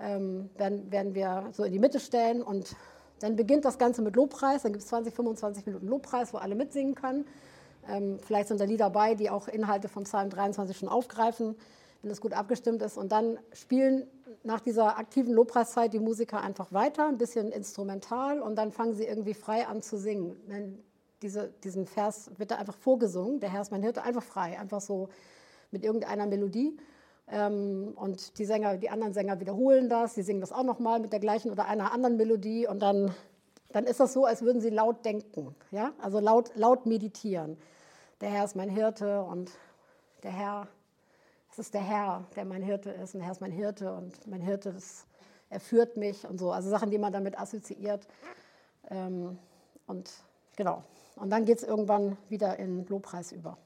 ähm, werden, werden wir so in die Mitte stellen und dann beginnt das Ganze mit Lobpreis. Dann gibt es 20, 25 Minuten Lobpreis, wo alle mitsingen können. Ähm, vielleicht sind da Lieder dabei, die auch Inhalte vom Psalm 23 schon aufgreifen, wenn das gut abgestimmt ist. Und dann spielen nach dieser aktiven Lobpreiszeit die Musiker einfach weiter, ein bisschen instrumental und dann fangen sie irgendwie frei an zu singen. Denn diese, diesen Vers wird da einfach vorgesungen, der Herr ist mein Hirte, einfach frei, einfach so mit irgendeiner Melodie. Ähm, und die Sänger, die anderen Sänger wiederholen das, sie singen das auch nochmal mit der gleichen oder einer anderen Melodie und dann, dann ist das so, als würden sie laut denken, ja? also laut, laut meditieren. Der Herr ist mein Hirte und der Herr, es ist der Herr, der mein Hirte ist und der Herr ist mein Hirte und mein Hirte, das, er führt mich und so, also Sachen, die man damit assoziiert. Ähm, und genau, und dann geht es irgendwann wieder in Lobpreis über.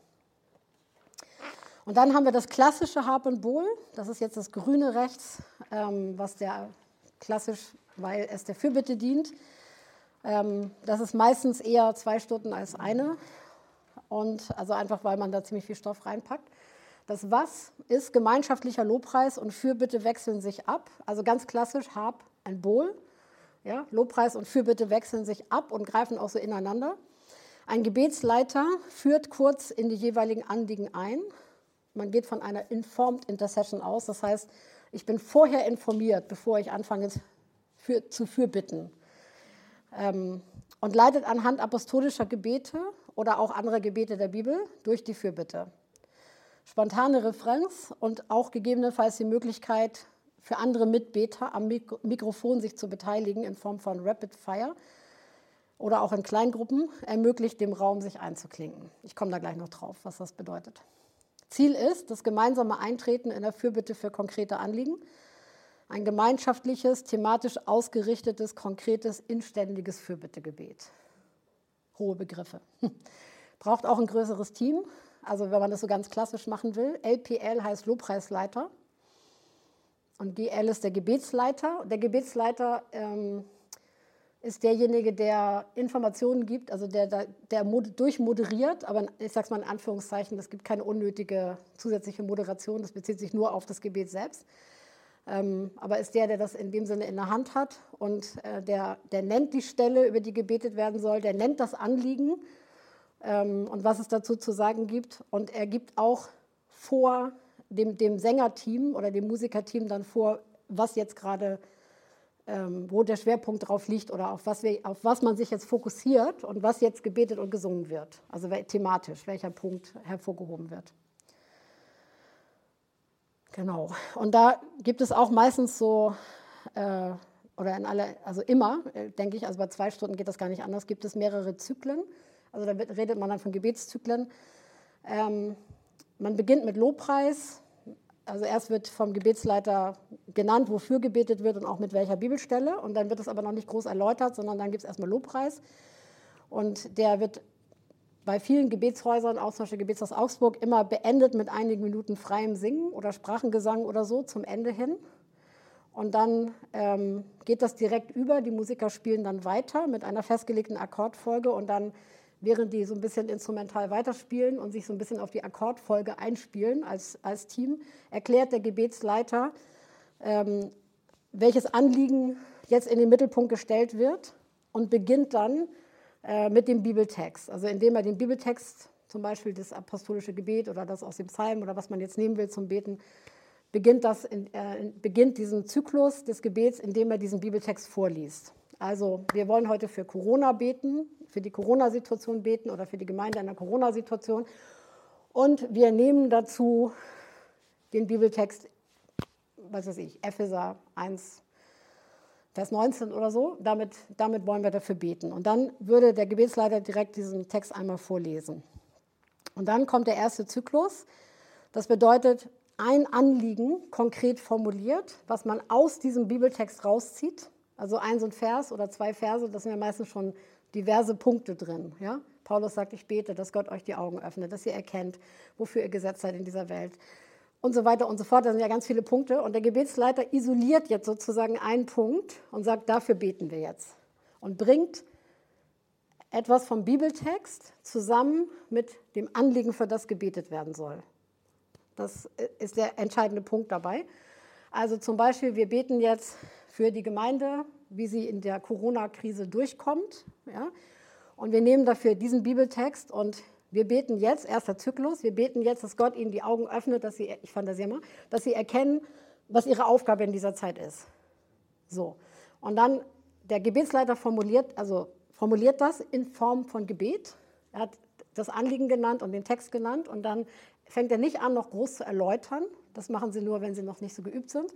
Und dann haben wir das klassische Harp und Bowl. Das ist jetzt das grüne rechts, ähm, was der klassisch, weil es der Fürbitte dient. Ähm, das ist meistens eher zwei Stunden als eine. Und also einfach, weil man da ziemlich viel Stoff reinpackt. Das Was ist gemeinschaftlicher Lobpreis und Fürbitte wechseln sich ab. Also ganz klassisch Harp und Bowl. Ja, Lobpreis und Fürbitte wechseln sich ab und greifen auch so ineinander. Ein Gebetsleiter führt kurz in die jeweiligen Anliegen ein. Man geht von einer Informed Intercession aus. Das heißt, ich bin vorher informiert, bevor ich anfange für, zu Fürbitten. Ähm, und leitet anhand apostolischer Gebete oder auch anderer Gebete der Bibel durch die Fürbitte. Spontane Referenz und auch gegebenenfalls die Möglichkeit für andere Mitbeter am Mikrofon sich zu beteiligen in Form von Rapid Fire oder auch in Kleingruppen ermöglicht dem Raum sich einzuklinken. Ich komme da gleich noch drauf, was das bedeutet. Ziel ist das gemeinsame Eintreten in der Fürbitte für konkrete Anliegen. Ein gemeinschaftliches, thematisch ausgerichtetes, konkretes, inständiges Fürbittegebet. Hohe Begriffe. Braucht auch ein größeres Team, also wenn man das so ganz klassisch machen will. LPL heißt Lobpreisleiter und GL ist der Gebetsleiter. Der Gebetsleiter ähm, ist derjenige, der Informationen gibt, also der, der, der durchmoderiert, aber ich sage es mal in Anführungszeichen, es gibt keine unnötige zusätzliche Moderation, das bezieht sich nur auf das Gebet selbst. Ähm, aber ist der, der das in dem Sinne in der Hand hat und äh, der, der nennt die Stelle, über die gebetet werden soll, der nennt das Anliegen ähm, und was es dazu zu sagen gibt. Und er gibt auch vor dem, dem Sängerteam oder dem Musikerteam dann vor, was jetzt gerade ähm, wo der Schwerpunkt drauf liegt oder auf was, wir, auf was man sich jetzt fokussiert und was jetzt gebetet und gesungen wird. Also thematisch, welcher Punkt hervorgehoben wird. Genau. Und da gibt es auch meistens so, äh, oder in alle, also immer, äh, denke ich, also bei zwei Stunden geht das gar nicht anders, gibt es mehrere Zyklen. Also da redet man dann von Gebetszyklen. Ähm, man beginnt mit Lobpreis, also erst wird vom Gebetsleiter genannt, wofür gebetet wird und auch mit welcher Bibelstelle. Und dann wird es aber noch nicht groß erläutert, sondern dann gibt es erstmal Lobpreis. Und der wird bei vielen Gebetshäusern, auch zum Beispiel Gebetshaus Augsburg, immer beendet mit einigen Minuten freiem Singen oder Sprachengesang oder so zum Ende hin. Und dann ähm, geht das direkt über. Die Musiker spielen dann weiter mit einer festgelegten Akkordfolge und dann während die so ein bisschen instrumental weiterspielen und sich so ein bisschen auf die Akkordfolge einspielen als, als Team, erklärt der Gebetsleiter, ähm, welches Anliegen jetzt in den Mittelpunkt gestellt wird und beginnt dann äh, mit dem Bibeltext. Also indem er den Bibeltext, zum Beispiel das apostolische Gebet oder das aus dem Psalm oder was man jetzt nehmen will zum Beten, beginnt, das in, äh, beginnt diesen Zyklus des Gebets, indem er diesen Bibeltext vorliest. Also wir wollen heute für Corona beten, für die Corona-Situation beten oder für die Gemeinde in der Corona-Situation. Und wir nehmen dazu den Bibeltext, was weiß ich, Epheser 1, Vers 19 oder so. Damit, damit wollen wir dafür beten. Und dann würde der Gebetsleiter direkt diesen Text einmal vorlesen. Und dann kommt der erste Zyklus. Das bedeutet, ein Anliegen konkret formuliert, was man aus diesem Bibeltext rauszieht. Also ein so ein Vers oder zwei Verse, das sind ja meistens schon diverse Punkte drin. Ja? Paulus sagt, ich bete, dass Gott euch die Augen öffnet, dass ihr erkennt, wofür ihr gesetzt seid in dieser Welt. Und so weiter und so fort. Da sind ja ganz viele Punkte. Und der Gebetsleiter isoliert jetzt sozusagen einen Punkt und sagt, dafür beten wir jetzt. Und bringt etwas vom Bibeltext zusammen mit dem Anliegen, für das gebetet werden soll. Das ist der entscheidende Punkt dabei. Also zum Beispiel, wir beten jetzt für die Gemeinde, wie sie in der Corona-Krise durchkommt. Ja? Und wir nehmen dafür diesen Bibeltext und wir beten jetzt, erster Zyklus, wir beten jetzt, dass Gott ihnen die Augen öffnet, dass sie, ich fantasiere mal, dass sie erkennen, was ihre Aufgabe in dieser Zeit ist. So. Und dann der Gebetsleiter formuliert, also formuliert das in Form von Gebet. Er hat das Anliegen genannt und den Text genannt und dann fängt er nicht an, noch groß zu erläutern. Das machen sie nur, wenn sie noch nicht so geübt sind.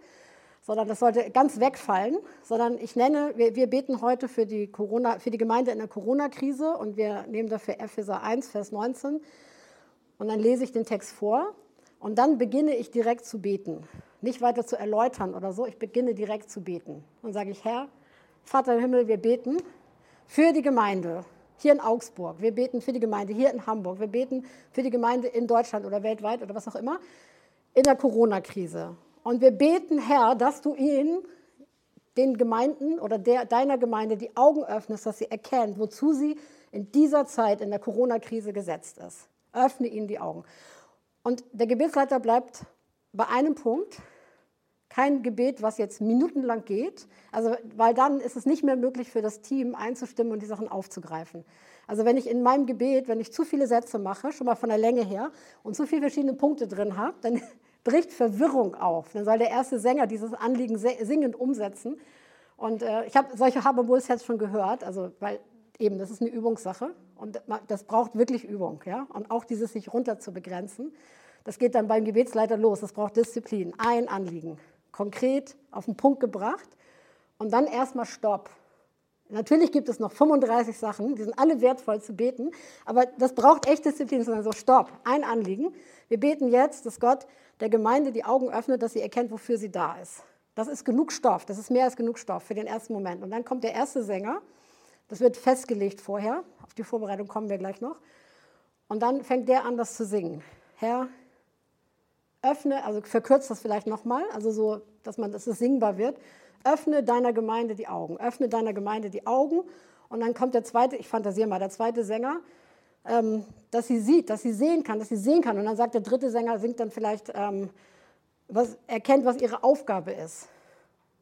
Sondern das sollte ganz wegfallen. Sondern ich nenne, wir, wir beten heute für die, Corona, für die Gemeinde in der Corona-Krise und wir nehmen dafür Epheser 1, Vers 19. Und dann lese ich den Text vor und dann beginne ich direkt zu beten. Nicht weiter zu erläutern oder so, ich beginne direkt zu beten. Und sage ich, Herr, Vater im Himmel, wir beten für die Gemeinde hier in Augsburg, wir beten für die Gemeinde hier in Hamburg, wir beten für die Gemeinde in Deutschland oder weltweit oder was auch immer, in der Corona-Krise. Und wir beten, Herr, dass du ihnen, den Gemeinden oder der, deiner Gemeinde die Augen öffnest, dass sie erkennen, wozu sie in dieser Zeit in der Corona-Krise gesetzt ist. Öffne ihnen die Augen. Und der Gebetsleiter bleibt bei einem Punkt, kein Gebet, was jetzt minutenlang geht, also, weil dann ist es nicht mehr möglich für das Team einzustimmen und die Sachen aufzugreifen. Also wenn ich in meinem Gebet, wenn ich zu viele Sätze mache, schon mal von der Länge her, und zu viele verschiedene Punkte drin habe, dann bricht Verwirrung auf. Dann soll der erste Sänger dieses Anliegen singend umsetzen. Und äh, ich habe solche Habermulls jetzt schon gehört, also weil eben, das ist eine Übungssache und das braucht wirklich Übung. Ja? Und auch dieses sich runter zu begrenzen, das geht dann beim Gebetsleiter los. Das braucht Disziplin, ein Anliegen konkret auf den Punkt gebracht und dann erstmal Stopp. Natürlich gibt es noch 35 Sachen, die sind alle wertvoll zu beten, aber das braucht echt Disziplin, sondern so Stopp, ein Anliegen. Wir beten jetzt, dass Gott der Gemeinde die Augen öffnet, dass sie erkennt, wofür sie da ist. Das ist genug Stoff, das ist mehr als genug Stoff für den ersten Moment. Und dann kommt der erste Sänger, das wird festgelegt vorher, auf die Vorbereitung kommen wir gleich noch. Und dann fängt der an, das zu singen. Herr, öffne, also verkürzt das vielleicht nochmal, also so, dass man, dass es singbar wird. Öffne deiner Gemeinde die Augen. Öffne deiner Gemeinde die Augen. Und dann kommt der zweite, ich fantasiere mal, der zweite Sänger, ähm, dass sie sieht, dass sie sehen kann, dass sie sehen kann. Und dann sagt der dritte Sänger, singt dann vielleicht, ähm, was, erkennt, was ihre Aufgabe ist.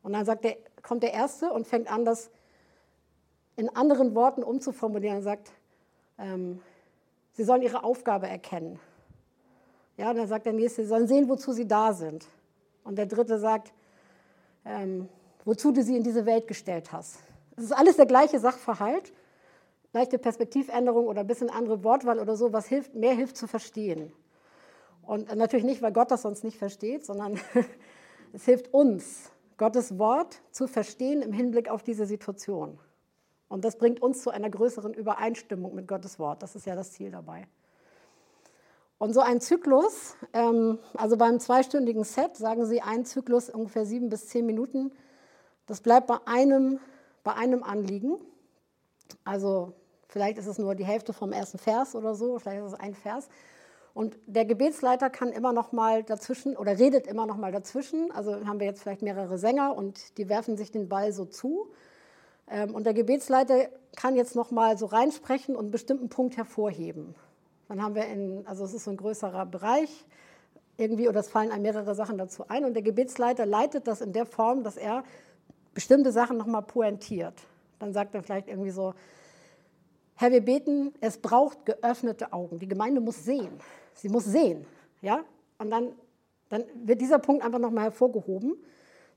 Und dann sagt der, kommt der erste und fängt an, das in anderen Worten umzuformulieren und sagt, ähm, sie sollen ihre Aufgabe erkennen. Ja, und dann sagt der nächste, sie sollen sehen, wozu sie da sind. Und der dritte sagt, ähm, wozu du sie in diese Welt gestellt hast. Es ist alles der gleiche Sachverhalt, leichte Perspektivänderung oder ein bisschen andere Wortwahl oder so, was hilft, mehr hilft zu verstehen. Und natürlich nicht, weil Gott das sonst nicht versteht, sondern es hilft uns, Gottes Wort zu verstehen im Hinblick auf diese Situation. Und das bringt uns zu einer größeren Übereinstimmung mit Gottes Wort. Das ist ja das Ziel dabei. Und so ein Zyklus, ähm, also beim zweistündigen Set sagen Sie ein Zyklus ungefähr sieben bis zehn Minuten, das bleibt bei einem, bei einem Anliegen. Also vielleicht ist es nur die Hälfte vom ersten Vers oder so, vielleicht ist es ein Vers. Und der Gebetsleiter kann immer noch mal dazwischen oder redet immer noch mal dazwischen. Also haben wir jetzt vielleicht mehrere Sänger und die werfen sich den Ball so zu. Ähm, und der Gebetsleiter kann jetzt noch mal so reinsprechen und einen bestimmten Punkt hervorheben. Dann haben wir in, also es ist so ein größerer Bereich irgendwie, oder es fallen einem mehrere Sachen dazu ein. Und der Gebetsleiter leitet das in der Form, dass er bestimmte Sachen nochmal pointiert. Dann sagt er vielleicht irgendwie so, Herr, wir beten, es braucht geöffnete Augen. Die Gemeinde muss sehen. Sie muss sehen. Ja? Und dann, dann wird dieser Punkt einfach nochmal hervorgehoben.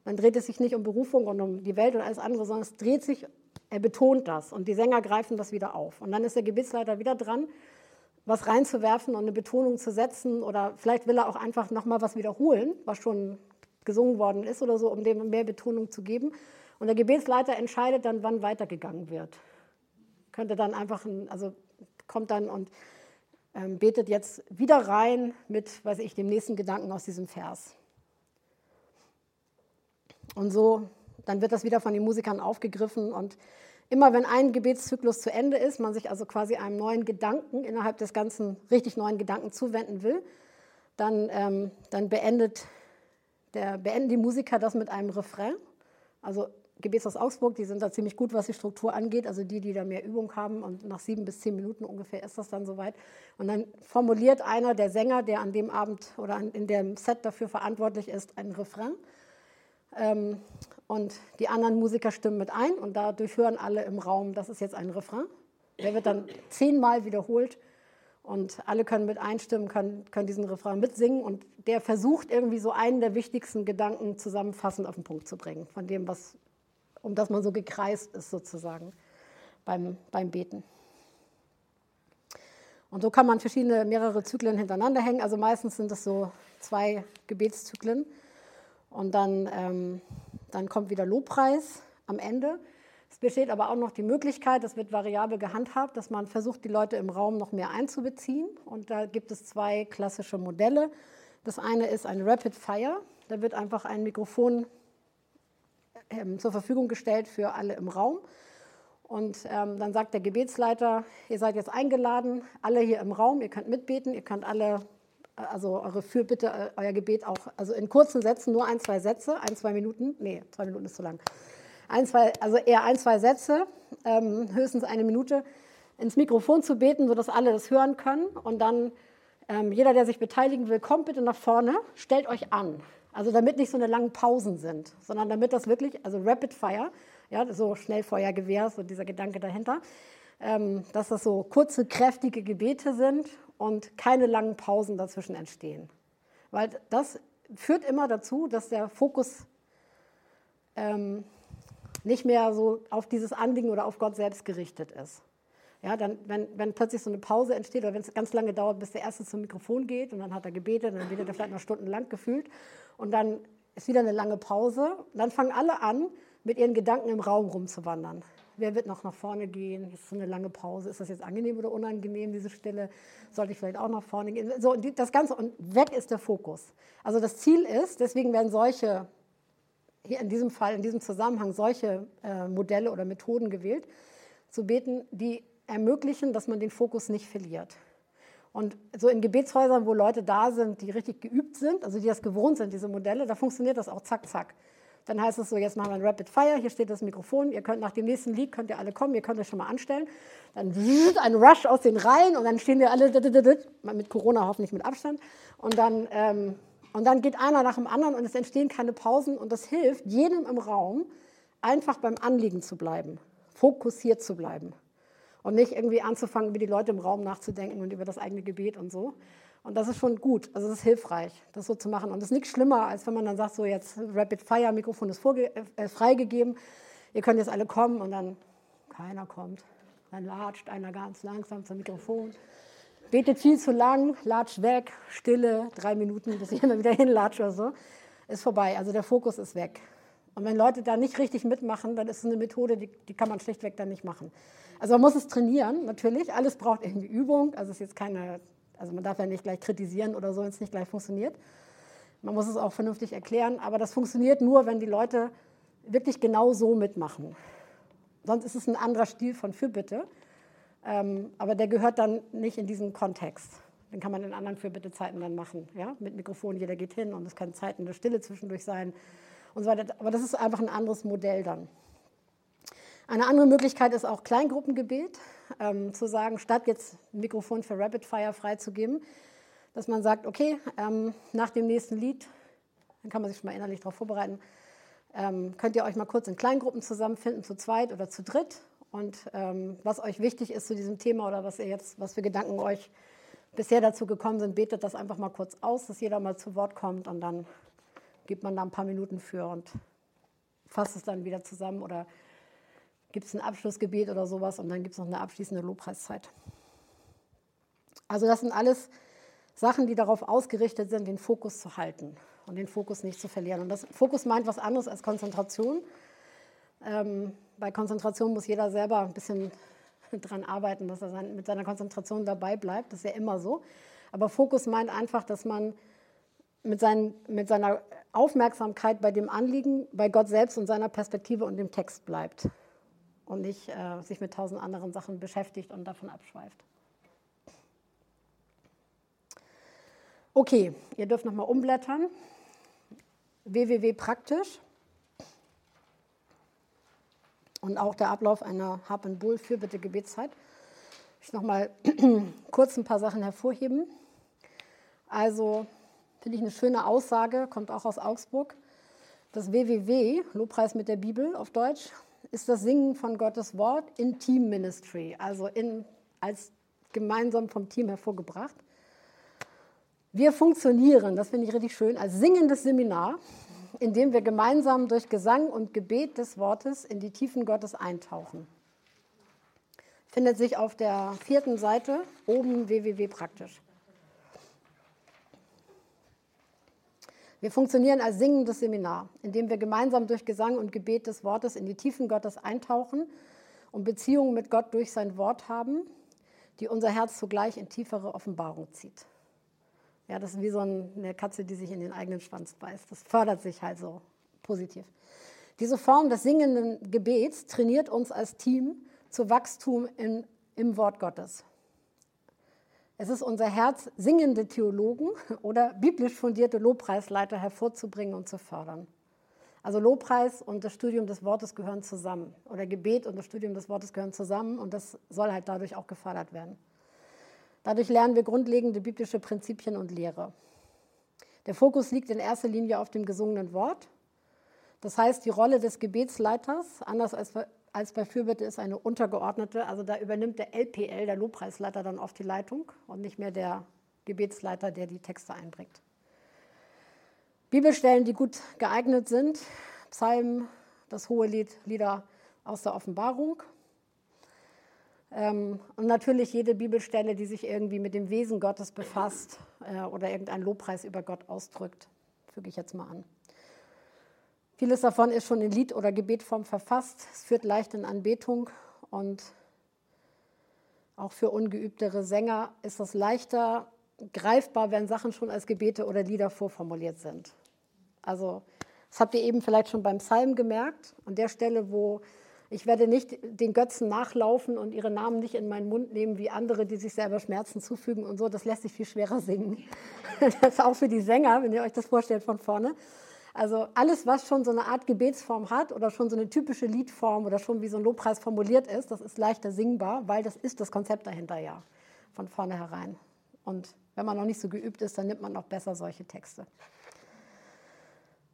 Dann dreht es sich nicht um Berufung und um die Welt und alles andere, sondern es dreht sich, er betont das und die Sänger greifen das wieder auf. Und dann ist der Gebetsleiter wieder dran was reinzuwerfen und eine Betonung zu setzen oder vielleicht will er auch einfach nochmal was wiederholen, was schon gesungen worden ist oder so, um dem mehr Betonung zu geben. Und der Gebetsleiter entscheidet dann, wann weitergegangen wird. Könnte dann einfach, ein, also kommt dann und ähm, betet jetzt wieder rein mit, weiß ich, dem nächsten Gedanken aus diesem Vers. Und so, dann wird das wieder von den Musikern aufgegriffen und immer wenn ein Gebetszyklus zu Ende ist, man sich also quasi einem neuen Gedanken innerhalb des ganzen richtig neuen Gedanken zuwenden will, dann, ähm, dann beendet der, beenden die Musiker das mit einem Refrain. Also Gebetshaus Augsburg, die sind da ziemlich gut, was die Struktur angeht. Also die, die da mehr Übung haben. Und nach sieben bis zehn Minuten ungefähr ist das dann soweit. Und dann formuliert einer der Sänger, der an dem Abend oder in dem Set dafür verantwortlich ist, einen Refrain. Ähm, und die anderen Musiker stimmen mit ein und dadurch hören alle im Raum, das ist jetzt ein Refrain. Der wird dann zehnmal wiederholt und alle können mit einstimmen, können, können diesen Refrain mitsingen und der versucht irgendwie so einen der wichtigsten Gedanken zusammenfassend auf den Punkt zu bringen, von dem, was, um das man so gekreist ist sozusagen beim, beim Beten. Und so kann man verschiedene, mehrere Zyklen hintereinander hängen. Also meistens sind es so zwei Gebetszyklen. Und dann, ähm, dann kommt wieder Lobpreis am Ende. Es besteht aber auch noch die Möglichkeit, das wird variabel gehandhabt, dass man versucht, die Leute im Raum noch mehr einzubeziehen. Und da gibt es zwei klassische Modelle. Das eine ist ein Rapid Fire. Da wird einfach ein Mikrofon ähm, zur Verfügung gestellt für alle im Raum. Und ähm, dann sagt der Gebetsleiter, ihr seid jetzt eingeladen, alle hier im Raum, ihr könnt mitbeten, ihr könnt alle, also eure Fürbitte, äh, euer Gebet auch, also in kurzen Sätzen, nur ein, zwei Sätze, ein, zwei Minuten, nee, zwei Minuten ist zu lang, ein, zwei, also eher ein, zwei Sätze, ähm, höchstens eine Minute, ins Mikrofon zu beten, sodass alle das hören können. Und dann ähm, jeder, der sich beteiligen will, kommt bitte nach vorne, stellt euch an. Also damit nicht so eine langen Pausen sind, sondern damit das wirklich, also Rapid Fire, ja, so Schnellfeuergewehr, so dieser Gedanke dahinter, ähm, dass das so kurze, kräftige Gebete sind und keine langen Pausen dazwischen entstehen. Weil das führt immer dazu, dass der Fokus ähm, nicht mehr so auf dieses Anliegen oder auf Gott selbst gerichtet ist. Ja, dann, wenn, wenn plötzlich so eine Pause entsteht oder wenn es ganz lange dauert, bis der Erste zum Mikrofon geht und dann hat er gebetet, dann betet er vielleicht noch stundenlang gefühlt und dann ist wieder eine lange Pause. Und dann fangen alle an, mit ihren Gedanken im Raum rumzuwandern. Wer wird noch nach vorne gehen? Jetzt ist so eine lange Pause. Ist das jetzt angenehm oder unangenehm, diese Stille? Sollte ich vielleicht auch nach vorne gehen? So, das Ganze und weg ist der Fokus. Also das Ziel ist, deswegen werden solche hier in diesem Fall, in diesem Zusammenhang solche äh, Modelle oder Methoden gewählt, zu beten, die ermöglichen, dass man den Fokus nicht verliert. Und so in Gebetshäusern, wo Leute da sind, die richtig geübt sind, also die das gewohnt sind, diese Modelle, da funktioniert das auch zack, zack. Dann heißt es so, jetzt machen wir ein Rapid Fire, hier steht das Mikrofon, ihr könnt nach dem nächsten Lied, könnt ihr alle kommen, ihr könnt euch schon mal anstellen. Dann ein Rush aus den Reihen und dann stehen wir alle, mit Corona hoffentlich mit Abstand. Und dann ähm, und dann geht einer nach dem anderen und es entstehen keine Pausen und das hilft jedem im Raum, einfach beim Anliegen zu bleiben, fokussiert zu bleiben und nicht irgendwie anzufangen, über die Leute im Raum nachzudenken und über das eigene Gebet und so. Und das ist schon gut, also es ist hilfreich, das so zu machen. Und es ist nichts schlimmer, als wenn man dann sagt, so jetzt Rapid Fire, Mikrofon ist äh, freigegeben, ihr könnt jetzt alle kommen und dann keiner kommt. Dann latscht einer ganz langsam zum Mikrofon betet viel zu lang, latscht weg, Stille, drei Minuten, bis ich immer wieder hinlatsche oder so, ist vorbei. Also der Fokus ist weg. Und wenn Leute da nicht richtig mitmachen, dann ist es eine Methode, die, die kann man schlichtweg dann nicht machen. Also man muss es trainieren, natürlich. Alles braucht irgendwie Übung. Also ist jetzt keine, also man darf ja nicht gleich kritisieren oder so, wenn es nicht gleich funktioniert. Man muss es auch vernünftig erklären, aber das funktioniert nur, wenn die Leute wirklich genau so mitmachen. Sonst ist es ein anderer Stil von Fürbitte. Ähm, aber der gehört dann nicht in diesen Kontext. Den kann man in anderen Fürbittezeiten dann machen. Ja? Mit Mikrofon, jeder geht hin und es können Zeiten der Stille zwischendurch sein und so weiter. Aber das ist einfach ein anderes Modell dann. Eine andere Möglichkeit ist auch Kleingruppengebet, ähm, zu sagen, statt jetzt ein Mikrofon für Rapid Fire freizugeben, dass man sagt, okay, ähm, nach dem nächsten Lied, dann kann man sich schon mal innerlich darauf vorbereiten, ähm, könnt ihr euch mal kurz in Kleingruppen zusammenfinden, zu zweit oder zu dritt und ähm, was euch wichtig ist zu diesem Thema oder was ihr jetzt, was für Gedanken euch bisher dazu gekommen sind, betet das einfach mal kurz aus, dass jeder mal zu Wort kommt und dann gibt man da ein paar Minuten für und fasst es dann wieder zusammen oder gibt es ein Abschlussgebet oder sowas und dann gibt es noch eine abschließende Lobpreiszeit. Also das sind alles Sachen, die darauf ausgerichtet sind, den Fokus zu halten und den Fokus nicht zu verlieren. Und das Fokus meint was anderes als Konzentration. Ähm, bei Konzentration muss jeder selber ein bisschen dran arbeiten, dass er sein, mit seiner Konzentration dabei bleibt. Das ist ja immer so. Aber Fokus meint einfach, dass man mit, seinen, mit seiner Aufmerksamkeit bei dem Anliegen, bei Gott selbst und seiner Perspektive und dem Text bleibt und nicht äh, sich mit tausend anderen Sachen beschäftigt und davon abschweift. Okay, ihr dürft nochmal umblättern. www praktisch und auch der Ablauf einer Hab and Bull für bitte Gebetszeit. Ich nochmal kurz ein paar Sachen hervorheben. Also finde ich eine schöne Aussage, kommt auch aus Augsburg. Das WWW, Lobpreis mit der Bibel auf Deutsch, ist das Singen von Gottes Wort in Team Ministry, also in, als gemeinsam vom Team hervorgebracht. Wir funktionieren, das finde ich richtig schön, als singendes Seminar, in dem wir gemeinsam durch Gesang und Gebet des Wortes in die Tiefen Gottes eintauchen. Findet sich auf der vierten Seite oben www praktisch. Wir funktionieren als singendes Seminar, in dem wir gemeinsam durch Gesang und Gebet des Wortes in die Tiefen Gottes eintauchen und Beziehungen mit Gott durch sein Wort haben, die unser Herz zugleich in tiefere Offenbarung zieht. Ja, das ist wie so eine Katze, die sich in den eigenen Schwanz beißt. Das fördert sich halt so positiv. Diese Form des singenden Gebets trainiert uns als Team zu Wachstum in, im Wort Gottes. Es ist unser Herz, singende Theologen oder biblisch fundierte Lobpreisleiter hervorzubringen und zu fördern. Also Lobpreis und das Studium des Wortes gehören zusammen. Oder Gebet und das Studium des Wortes gehören zusammen und das soll halt dadurch auch gefördert werden. Dadurch lernen wir grundlegende biblische Prinzipien und Lehre. Der Fokus liegt in erster Linie auf dem gesungenen Wort. Das heißt, die Rolle des Gebetsleiters, anders als als bei Fürbitte ist eine untergeordnete, also da übernimmt der LPL, der Lobpreisleiter, dann oft die Leitung und nicht mehr der Gebetsleiter, der die Texte einbringt. Bibelstellen, die gut geeignet sind, Psalmen, das hohe Lied, Lieder aus der Offenbarung. Ähm, und natürlich jede Bibelstelle, die sich irgendwie mit dem Wesen Gottes befasst äh, oder irgendeinen Lobpreis über Gott ausdrückt, füge ich jetzt mal an. Vieles davon ist schon in Lied- oder Gebetform verfasst. Es führt leicht in Anbetung und auch für ungeübtere Sänger ist es leichter greifbar, wenn Sachen schon als Gebete oder Lieder vorformuliert sind. Also, das habt ihr eben vielleicht schon beim Psalm gemerkt, an der Stelle, wo ich werde nicht den Götzen nachlaufen und ihre Namen nicht in meinen Mund nehmen wie andere, die sich selber Schmerzen zufügen und so. Das lässt sich viel schwerer singen. Das ist auch für die Sänger, wenn ihr euch das vorstellt von vorne. Also alles, was schon so eine Art Gebetsform hat oder schon so eine typische Liedform oder schon wie so ein Lobpreis formuliert ist, das ist leichter singbar, weil das ist das Konzept dahinter ja von vornherein. Und wenn man noch nicht so geübt ist, dann nimmt man auch besser solche Texte.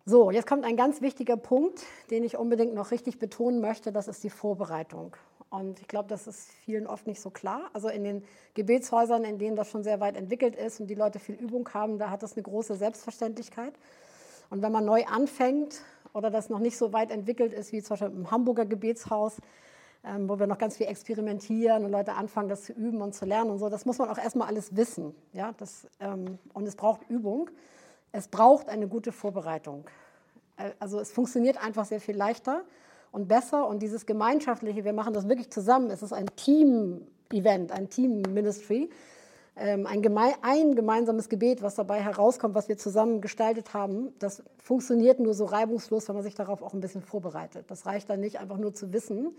So, jetzt kommt ein ganz wichtiger Punkt, den ich unbedingt noch richtig betonen möchte, das ist die Vorbereitung. Und ich glaube, das ist vielen oft nicht so klar. Also in den Gebetshäusern, in denen das schon sehr weit entwickelt ist und die Leute viel Übung haben, da hat das eine große Selbstverständlichkeit. Und wenn man neu anfängt oder das noch nicht so weit entwickelt ist, wie zum Beispiel im Hamburger Gebetshaus, ähm, wo wir noch ganz viel experimentieren und Leute anfangen, das zu üben und zu lernen und so, das muss man auch erstmal alles wissen. Ja? Das, ähm, und es braucht Übung. Es braucht eine gute Vorbereitung. Äh, also es funktioniert einfach sehr viel leichter und besser. Und dieses Gemeinschaftliche, wir machen das wirklich zusammen, es ist ein Team-Event, ein Team-Ministry. Ähm, ein, geme ein, gemeinsames Gebet, was dabei herauskommt, was wir zusammen gestaltet haben, das funktioniert nur so reibungslos, wenn man sich darauf auch ein bisschen vorbereitet. Das reicht dann nicht einfach nur zu wissen,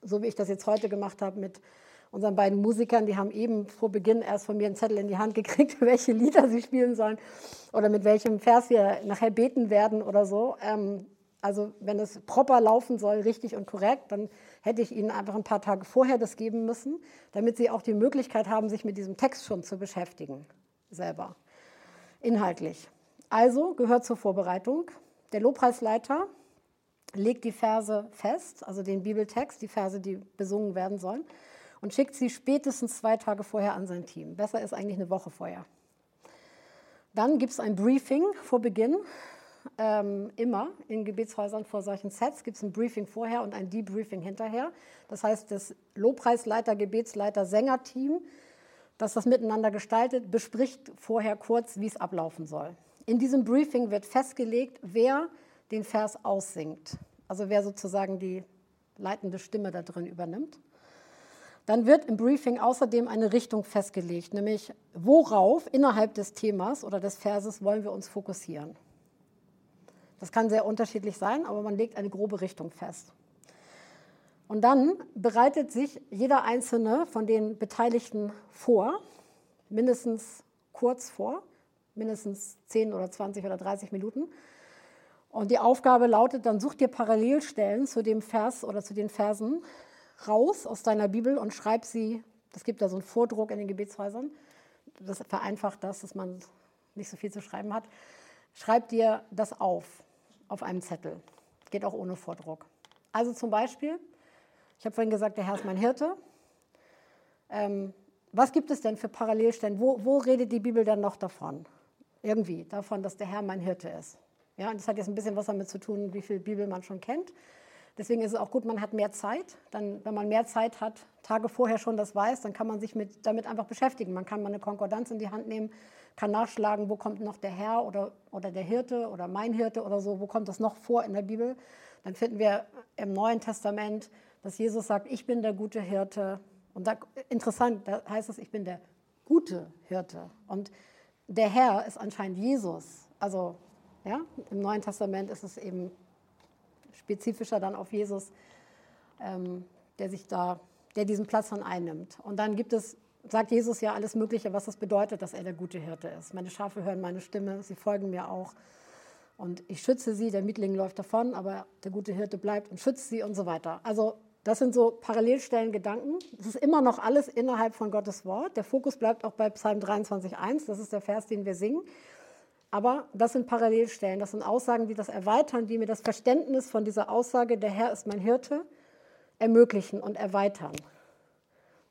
so wie ich das jetzt heute gemacht habe mit unseren beiden Musikern, die haben eben vor Beginn erst von mir einen Zettel in die Hand gekriegt, welche Lieder sie spielen sollen oder mit welchem Vers wir nachher beten werden oder so. Ähm, also wenn es proper laufen soll, richtig und korrekt, dann hätte ich Ihnen einfach ein paar Tage vorher das geben müssen, damit Sie auch die Möglichkeit haben, sich mit diesem Text schon zu beschäftigen, selber, inhaltlich. Also gehört zur Vorbereitung. Der Lobpreisleiter legt die Verse fest, also den Bibeltext, die Verse, die besungen werden sollen, und schickt sie spätestens zwei Tage vorher an sein Team. Besser ist eigentlich eine Woche vorher. Dann gibt es ein Briefing vor Beginn ähm, immer in Gebetshäusern vor solchen Sets gibt es ein Briefing vorher und ein Debriefing hinterher. Das heißt, das Lobpreisleiter, Gebetsleiter, Sängerteam, das das miteinander gestaltet, bespricht vorher kurz, wie es ablaufen soll. In diesem Briefing wird festgelegt, wer den Vers aussingt. also wer sozusagen die leitende Stimme da drin übernimmt. Dann wird im Briefing außerdem eine Richtung festgelegt, nämlich worauf innerhalb des Themas oder des Verses wollen wir uns fokussieren. Das kann sehr unterschiedlich sein, aber man legt eine grobe Richtung fest. Und dann bereitet sich jeder einzelne von den Beteiligten vor, mindestens kurz vor, mindestens 10 oder 20 oder 30 Minuten. Und die Aufgabe lautet dann, such dir Parallelstellen zu dem Vers oder zu den Versen raus aus deiner Bibel und schreib sie, es gibt da so einen Vordruck in den Gebetshäusern, das vereinfacht das, dass man nicht so viel zu schreiben hat. Schreib dir das auf, auf einem Zettel. Geht auch ohne Vordruck. Also zum Beispiel, ich habe vorhin gesagt, der Herr ist mein Hirte. Ähm, was gibt es denn für Parallelstellen? Wo, wo redet die Bibel dann noch davon? Irgendwie, davon, dass der Herr mein Hirte ist. Ja, und das hat jetzt ein bisschen was damit zu tun, wie viel Bibel man schon kennt. Deswegen ist es auch gut, man hat mehr Zeit. Dann, wenn man mehr Zeit hat, Tage vorher schon das weiß, dann kann man sich mit, damit einfach beschäftigen. Man kann mal eine Konkordanz in die Hand nehmen, kann nachschlagen, wo kommt noch der Herr oder, oder der Hirte oder mein Hirte oder so, wo kommt das noch vor in der Bibel. Dann finden wir im Neuen Testament, dass Jesus sagt, ich bin der gute Hirte. Und da, interessant, da heißt es, ich bin der gute Hirte. Und der Herr ist anscheinend Jesus. Also ja, im Neuen Testament ist es eben spezifischer dann auf Jesus, ähm, der sich da, der diesen Platz dann einnimmt. Und dann gibt es, sagt Jesus ja alles Mögliche, was das bedeutet, dass er der gute Hirte ist. Meine Schafe hören meine Stimme, sie folgen mir auch. Und ich schütze sie, der Mietling läuft davon, aber der gute Hirte bleibt und schützt sie und so weiter. Also das sind so Parallelstellen Gedanken. Es ist immer noch alles innerhalb von Gottes Wort. Der Fokus bleibt auch bei Psalm 23,1. Das ist der Vers, den wir singen. Aber das sind Parallelstellen, das sind Aussagen, die das erweitern, die mir das Verständnis von dieser Aussage, der Herr ist mein Hirte, ermöglichen und erweitern,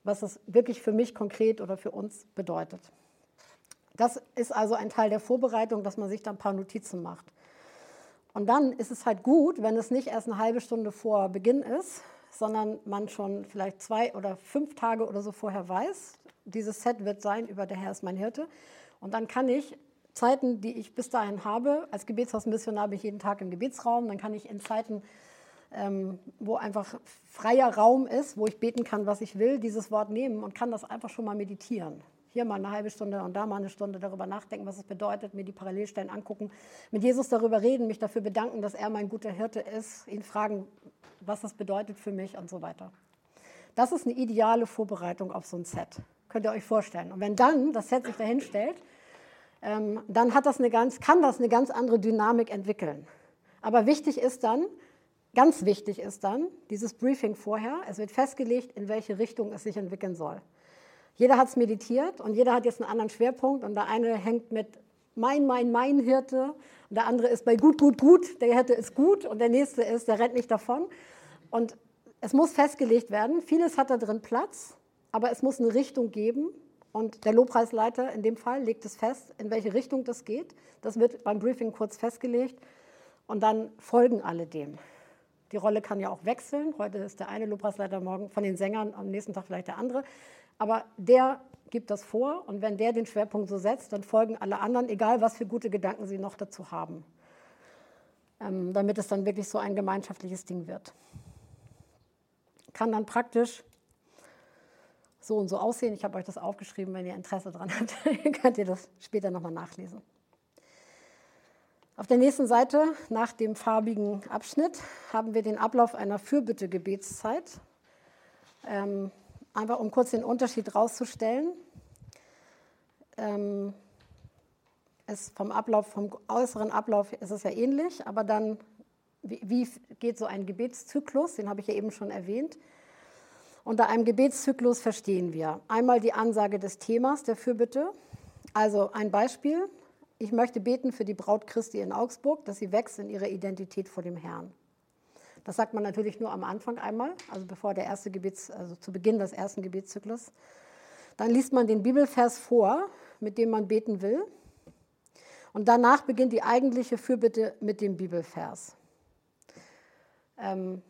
was das wirklich für mich konkret oder für uns bedeutet. Das ist also ein Teil der Vorbereitung, dass man sich da ein paar Notizen macht. Und dann ist es halt gut, wenn es nicht erst eine halbe Stunde vor Beginn ist, sondern man schon vielleicht zwei oder fünf Tage oder so vorher weiß, dieses Set wird sein über der Herr ist mein Hirte. Und dann kann ich Zeiten, die ich bis dahin habe, als Gebetshausmissionar bin ich jeden Tag im Gebetsraum, dann kann ich in Zeiten, ähm, wo einfach freier Raum ist, wo ich beten kann, was ich will, dieses Wort nehmen und kann das einfach schon mal meditieren. Hier mal eine halbe Stunde und da mal eine Stunde darüber nachdenken, was es bedeutet, mir die Parallelstellen angucken, mit Jesus darüber reden, mich dafür bedanken, dass er mein guter Hirte ist, ihn fragen, was das bedeutet für mich und so weiter. Das ist eine ideale Vorbereitung auf so ein Set. Könnt ihr euch vorstellen. Und wenn dann das Set sich dahin stellt, dann hat das eine ganz, kann das eine ganz andere Dynamik entwickeln. Aber wichtig ist dann, ganz wichtig ist dann, dieses Briefing vorher, es wird festgelegt, in welche Richtung es sich entwickeln soll. Jeder hat es meditiert und jeder hat jetzt einen anderen Schwerpunkt und der eine hängt mit mein, mein, mein Hirte und der andere ist bei gut, gut, gut, der Hirte ist gut und der nächste ist, der rennt nicht davon. Und es muss festgelegt werden, vieles hat da drin Platz, aber es muss eine Richtung geben und der Lobpreisleiter in dem Fall legt es fest, in welche Richtung das geht. Das wird beim Briefing kurz festgelegt und dann folgen alle dem. Die Rolle kann ja auch wechseln. Heute ist der eine Lobpreisleiter, morgen von den Sängern, am nächsten Tag vielleicht der andere. Aber der gibt das vor und wenn der den Schwerpunkt so setzt, dann folgen alle anderen, egal was für gute Gedanken sie noch dazu haben, ähm, damit es dann wirklich so ein gemeinschaftliches Ding wird. Kann dann praktisch so und so aussehen. Ich habe euch das aufgeschrieben, wenn ihr Interesse daran habt, könnt ihr das später nochmal nachlesen. Auf der nächsten Seite, nach dem farbigen Abschnitt, haben wir den Ablauf einer Fürbitte-Gebetszeit. Ähm, einfach um kurz den Unterschied herauszustellen. Ähm, es vom Ablauf, vom äußeren Ablauf ist es ja ähnlich, aber dann, wie, wie geht so ein Gebetszyklus, den habe ich ja eben schon erwähnt. Unter einem Gebetszyklus verstehen wir einmal die Ansage des Themas der Fürbitte. Also ein Beispiel. Ich möchte beten für die Braut Christi in Augsburg, dass sie wächst in ihrer Identität vor dem Herrn. Das sagt man natürlich nur am Anfang einmal, also bevor der erste Gebets, also zu Beginn des ersten Gebetszyklus. Dann liest man den Bibelvers vor, mit dem man beten will. Und danach beginnt die eigentliche Fürbitte mit dem Bibelvers. Ähm,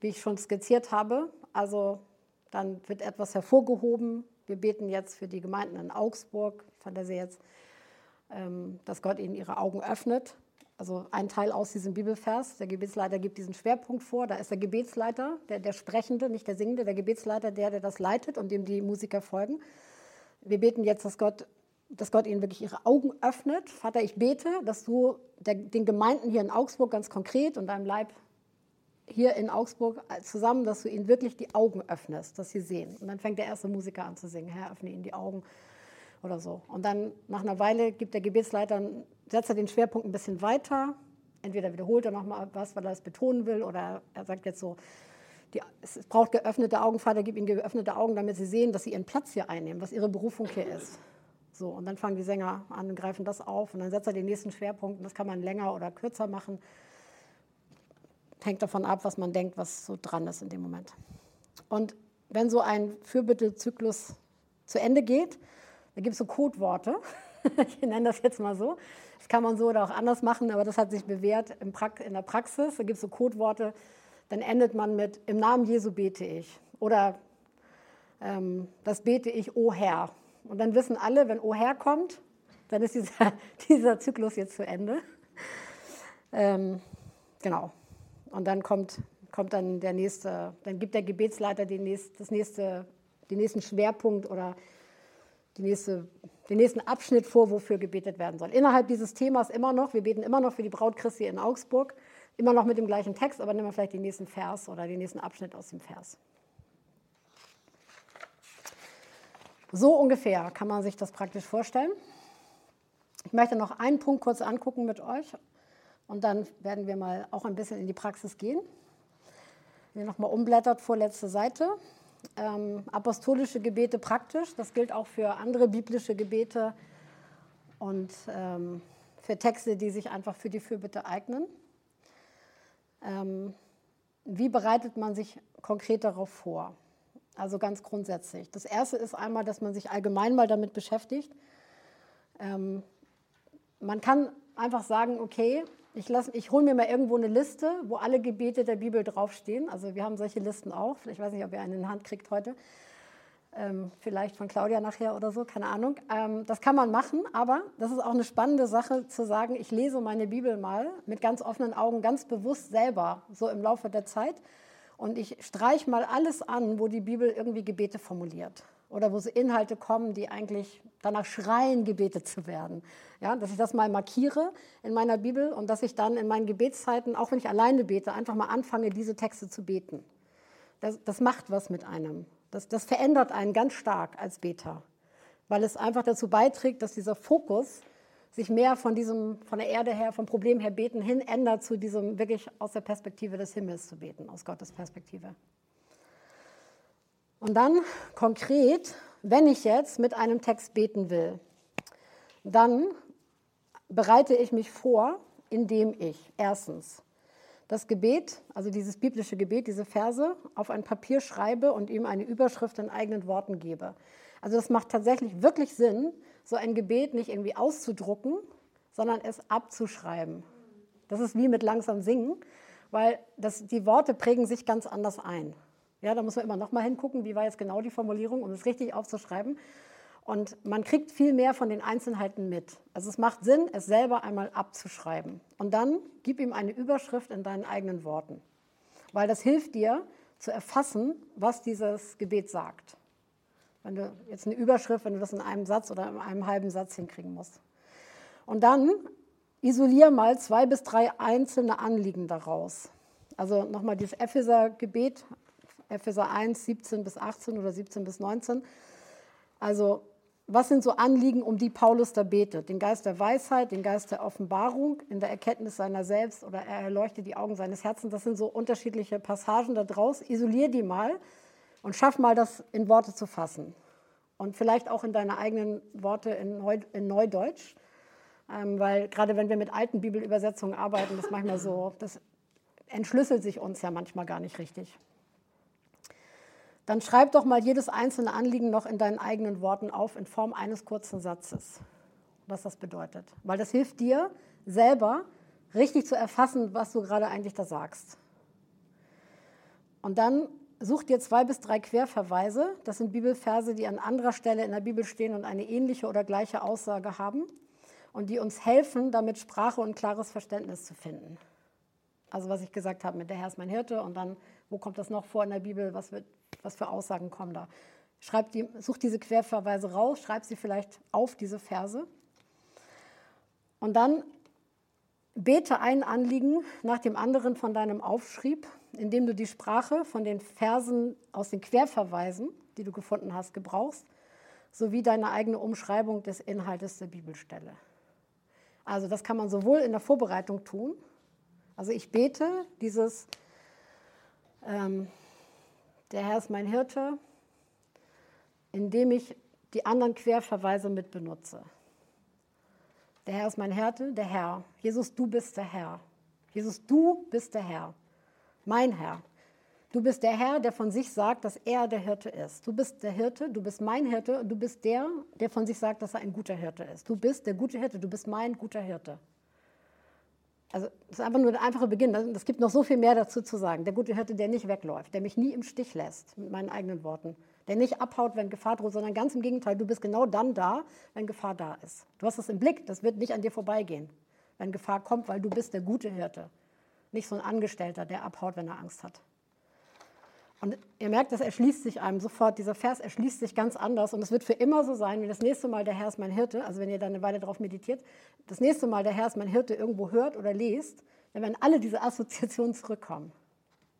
wie ich schon skizziert habe, also dann wird etwas hervorgehoben. Wir beten jetzt für die Gemeinden in Augsburg, von der sie jetzt, ähm, dass Gott ihnen ihre Augen öffnet. also ein Teil aus diesem Bibelvers. Der Gebetsleiter gibt diesen Schwerpunkt vor. Da ist der Gebetsleiter, der, der Sprechende, nicht der Singende, der Gebetsleiter, der, der das leitet und dem die Musiker folgen. Wir beten jetzt, dass Gott, dass Gott ihnen wirklich ihre Augen öffnet. Vater, ich bete, dass du den Gemeinden hier in Augsburg ganz konkret und deinem Leib hier in Augsburg zusammen, dass du ihnen wirklich die Augen öffnest, dass sie sehen. Und dann fängt der erste Musiker an zu singen. Herr, öffne ihnen die Augen oder so. Und dann nach einer Weile gibt der Gebetsleiter, setzt er den Schwerpunkt ein bisschen weiter. Entweder wiederholt er nochmal was, weil er es betonen will, oder er sagt jetzt so, die, es braucht geöffnete Augen, Vater, gib ihnen geöffnete Augen, damit sie sehen, dass sie ihren Platz hier einnehmen, was ihre Berufung hier ist. So, und dann fangen die Sänger an und greifen das auf und dann setzt er den nächsten Schwerpunkt und das kann man länger oder kürzer machen. Hängt davon ab, was man denkt, was so dran ist in dem Moment. Und wenn so ein Fürbittezyklus zu Ende geht, da gibt es so Codeworte. ich nenne das jetzt mal so. Das kann man so oder auch anders machen, aber das hat sich bewährt in der Praxis. Da gibt es so Codeworte. Dann endet man mit Im Namen Jesu bete ich. Oder ähm, Das bete ich, O Herr. Und dann wissen alle, wenn O Herr kommt, dann ist dieser, dieser Zyklus jetzt zu Ende. Ähm, genau. Und dann kommt, kommt dann der nächste, dann gibt der Gebetsleiter den, nächst, das nächste, den nächsten Schwerpunkt oder die nächste, den nächsten Abschnitt vor, wofür gebetet werden soll. Innerhalb dieses Themas immer noch, wir beten immer noch für die Braut Christi in Augsburg, immer noch mit dem gleichen Text, aber nehmen wir vielleicht den nächsten Vers oder den nächsten Abschnitt aus dem Vers. So ungefähr kann man sich das praktisch vorstellen. Ich möchte noch einen Punkt kurz angucken mit euch und dann werden wir mal auch ein bisschen in die Praxis gehen. Wenn ihr nochmal umblättert, vorletzte Seite ähm, apostolische Gebete praktisch. Das gilt auch für andere biblische Gebete und ähm, für Texte, die sich einfach für die Fürbitte eignen. Ähm, wie bereitet man sich konkret darauf vor? Also ganz grundsätzlich. Das Erste ist einmal, dass man sich allgemein mal damit beschäftigt. Ähm, man kann einfach sagen, okay, ich, ich hole mir mal irgendwo eine Liste, wo alle Gebete der Bibel draufstehen. Also wir haben solche Listen auch. Ich weiß nicht, ob ihr eine in Hand kriegt heute. Ähm, vielleicht von Claudia nachher oder so, keine Ahnung. Ähm, das kann man machen, aber das ist auch eine spannende Sache zu sagen, ich lese meine Bibel mal mit ganz offenen Augen, ganz bewusst selber, so im Laufe der Zeit. Und ich streiche mal alles an, wo die Bibel irgendwie Gebete formuliert oder wo so Inhalte kommen, die eigentlich danach schreien, gebetet zu werden. Ja, dass ich das mal markiere in meiner Bibel und dass ich dann in meinen Gebetszeiten, auch wenn ich alleine bete, einfach mal anfange, diese Texte zu beten. Das, das macht was mit einem. Das, das verändert einen ganz stark als Beter, weil es einfach dazu beiträgt, dass dieser Fokus sich mehr von diesem, von der Erde her, vom Problem her beten hin ändert zu diesem wirklich aus der Perspektive des Himmels zu beten, aus Gottes Perspektive. Und dann konkret, wenn ich jetzt mit einem Text beten will, dann bereite ich mich vor, indem ich erstens das Gebet, also dieses biblische Gebet, diese Verse auf ein Papier schreibe und ihm eine Überschrift in eigenen Worten gebe. Also das macht tatsächlich wirklich Sinn, so ein Gebet nicht irgendwie auszudrucken, sondern es abzuschreiben. Das ist wie mit langsam singen, weil das, die Worte prägen sich ganz anders ein. Ja, da muss man immer noch mal hingucken, wie war jetzt genau die Formulierung, um es richtig aufzuschreiben. Und man kriegt viel mehr von den Einzelheiten mit. Also es macht Sinn, es selber einmal abzuschreiben. Und dann gib ihm eine Überschrift in deinen eigenen Worten. Weil das hilft dir zu erfassen, was dieses Gebet sagt. Wenn du jetzt eine Überschrift, wenn du das in einem Satz oder in einem halben Satz hinkriegen musst. Und dann isolier mal zwei bis drei einzelne Anliegen daraus. Also nochmal dieses Epheser-Gebet Epheser 1, 17 bis 18 oder 17 bis 19. Also was sind so Anliegen, um die Paulus da betet? Den Geist der Weisheit, den Geist der Offenbarung, in der Erkenntnis seiner selbst oder er erleuchtet die Augen seines Herzens. Das sind so unterschiedliche Passagen da draus. Isolier die mal und schaff mal, das in Worte zu fassen. Und vielleicht auch in deine eigenen Worte in, Neu in Neudeutsch. Ähm, weil gerade wenn wir mit alten Bibelübersetzungen arbeiten, das manchmal so, das entschlüsselt sich uns ja manchmal gar nicht richtig dann schreib doch mal jedes einzelne Anliegen noch in deinen eigenen Worten auf in Form eines kurzen Satzes, was das bedeutet. Weil das hilft dir selber richtig zu erfassen, was du gerade eigentlich da sagst. Und dann such dir zwei bis drei Querverweise. Das sind Bibelverse, die an anderer Stelle in der Bibel stehen und eine ähnliche oder gleiche Aussage haben. und die uns helfen, damit Sprache und klares Verständnis zu finden. Also was ich gesagt habe mit der Herr ist mein Hirte und dann, wo kommt das noch vor in der Bibel, was, wird, was für Aussagen kommen da. Schreib die, such diese Querverweise raus, schreib sie vielleicht auf, diese Verse. Und dann bete ein Anliegen nach dem anderen von deinem Aufschrieb, indem du die Sprache von den Versen aus den Querverweisen, die du gefunden hast, gebrauchst, sowie deine eigene Umschreibung des Inhaltes der Bibelstelle. Also das kann man sowohl in der Vorbereitung tun, also ich bete dieses, ähm, der Herr ist mein Hirte, indem ich die anderen Querverweise mit benutze. Der Herr ist mein Hirte, der Herr. Jesus, du bist der Herr. Jesus, du bist der Herr. Mein Herr. Du bist der Herr, der von sich sagt, dass er der Hirte ist. Du bist der Hirte, du bist mein Hirte und du bist der, der von sich sagt, dass er ein guter Hirte ist. Du bist der gute Hirte, du bist mein guter Hirte. Also das ist einfach nur der einfache Beginn. Es gibt noch so viel mehr dazu zu sagen. Der gute Hirte, der nicht wegläuft, der mich nie im Stich lässt, mit meinen eigenen Worten. Der nicht abhaut, wenn Gefahr droht, sondern ganz im Gegenteil, du bist genau dann da, wenn Gefahr da ist. Du hast das im Blick, das wird nicht an dir vorbeigehen, wenn Gefahr kommt, weil du bist der gute Hirte. Nicht so ein Angestellter, der abhaut, wenn er Angst hat. Und ihr merkt, das erschließt sich einem sofort, dieser Vers erschließt sich ganz anders und es wird für immer so sein, wie das nächste Mal der Herr ist mein Hirte, also wenn ihr dann eine Weile darauf meditiert, das nächste Mal der Herr ist mein Hirte irgendwo hört oder liest, dann werden alle diese Assoziationen zurückkommen.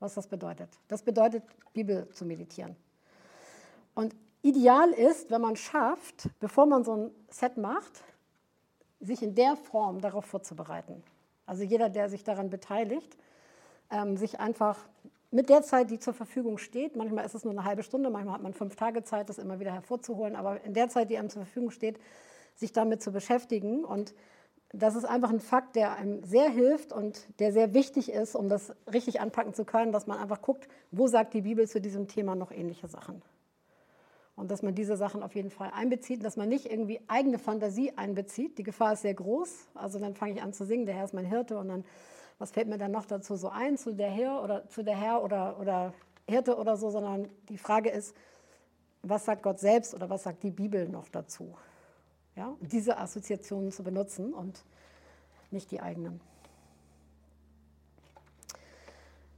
Was das bedeutet. Das bedeutet, Bibel zu meditieren. Und ideal ist, wenn man schafft, bevor man so ein Set macht, sich in der Form darauf vorzubereiten. Also jeder, der sich daran beteiligt, ähm, sich einfach mit der Zeit, die zur Verfügung steht, manchmal ist es nur eine halbe Stunde, manchmal hat man fünf Tage Zeit, das immer wieder hervorzuholen, aber in der Zeit, die einem zur Verfügung steht, sich damit zu beschäftigen. Und das ist einfach ein Fakt, der einem sehr hilft und der sehr wichtig ist, um das richtig anpacken zu können, dass man einfach guckt, wo sagt die Bibel zu diesem Thema noch ähnliche Sachen. Und dass man diese Sachen auf jeden Fall einbezieht, dass man nicht irgendwie eigene Fantasie einbezieht. Die Gefahr ist sehr groß. Also dann fange ich an zu singen, der Herr ist mein Hirte und dann was fällt mir dann noch dazu so ein, zu der Herr oder zu der Herr oder, oder Hirte oder so, sondern die Frage ist, was sagt Gott selbst oder was sagt die Bibel noch dazu? Ja, diese Assoziationen zu benutzen und nicht die eigenen.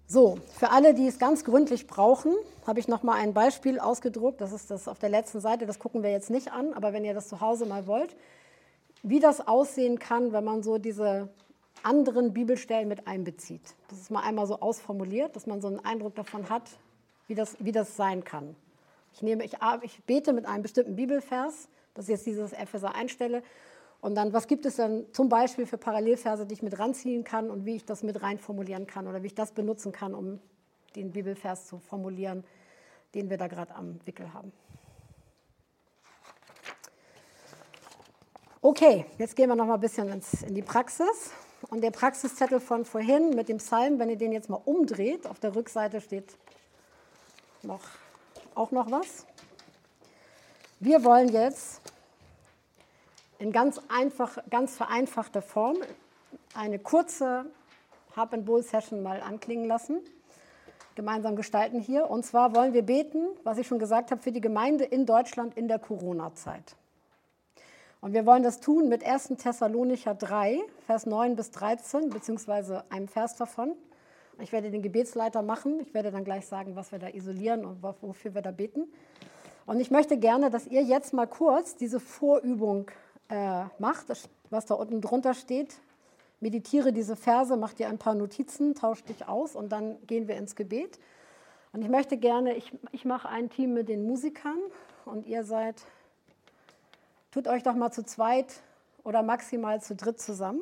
So, für alle, die es ganz gründlich brauchen, habe ich noch mal ein Beispiel ausgedruckt. Das ist das auf der letzten Seite. Das gucken wir jetzt nicht an, aber wenn ihr das zu Hause mal wollt, wie das aussehen kann, wenn man so diese anderen Bibelstellen mit einbezieht. Das ist mal einmal so ausformuliert, dass man so einen Eindruck davon hat, wie das, wie das sein kann. Ich, nehme, ich, ich bete mit einem bestimmten Bibelvers, das ist jetzt dieses Epheser einstelle, und dann, was gibt es dann zum Beispiel für Parallelverse, die ich mit ranziehen kann und wie ich das mit rein formulieren kann oder wie ich das benutzen kann, um den Bibelvers zu formulieren, den wir da gerade am Wickel haben. Okay, jetzt gehen wir noch mal ein bisschen ins, in die Praxis. Und der Praxiszettel von vorhin mit dem Psalm, wenn ihr den jetzt mal umdreht, auf der Rückseite steht noch, auch noch was. Wir wollen jetzt in ganz, einfach, ganz vereinfachter Form eine kurze Hub and Bull Session mal anklingen lassen, gemeinsam gestalten hier. Und zwar wollen wir beten, was ich schon gesagt habe, für die Gemeinde in Deutschland in der Corona-Zeit. Und wir wollen das tun mit 1. Thessalonicher 3, Vers 9 bis 13, beziehungsweise einem Vers davon. Ich werde den Gebetsleiter machen. Ich werde dann gleich sagen, was wir da isolieren und wofür wir da beten. Und ich möchte gerne, dass ihr jetzt mal kurz diese Vorübung äh, macht, was da unten drunter steht. Meditiere diese Verse, mach dir ein paar Notizen, tausch dich aus und dann gehen wir ins Gebet. Und ich möchte gerne, ich, ich mache ein Team mit den Musikern und ihr seid Tut euch doch mal zu zweit oder maximal zu dritt zusammen.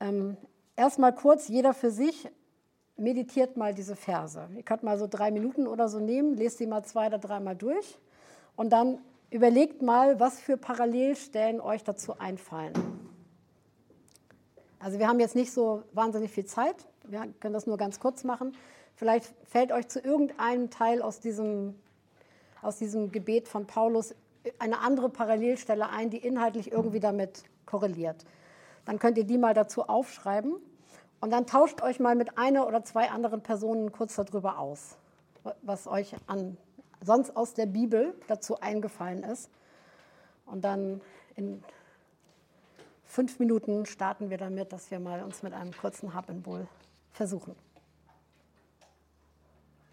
Ähm, Erstmal kurz, jeder für sich, meditiert mal diese Verse. Ihr könnt mal so drei Minuten oder so nehmen, lest sie mal zwei oder dreimal durch und dann überlegt mal, was für Parallelstellen euch dazu einfallen. Also wir haben jetzt nicht so wahnsinnig viel Zeit, wir können das nur ganz kurz machen. Vielleicht fällt euch zu irgendeinem Teil aus diesem, aus diesem Gebet von Paulus eine andere Parallelstelle ein, die inhaltlich irgendwie damit korreliert. Dann könnt ihr die mal dazu aufschreiben und dann tauscht euch mal mit einer oder zwei anderen Personen kurz darüber aus, was euch an, sonst aus der Bibel dazu eingefallen ist. Und dann in fünf Minuten starten wir damit, dass wir mal uns mit einem kurzen Hub and Bowl versuchen.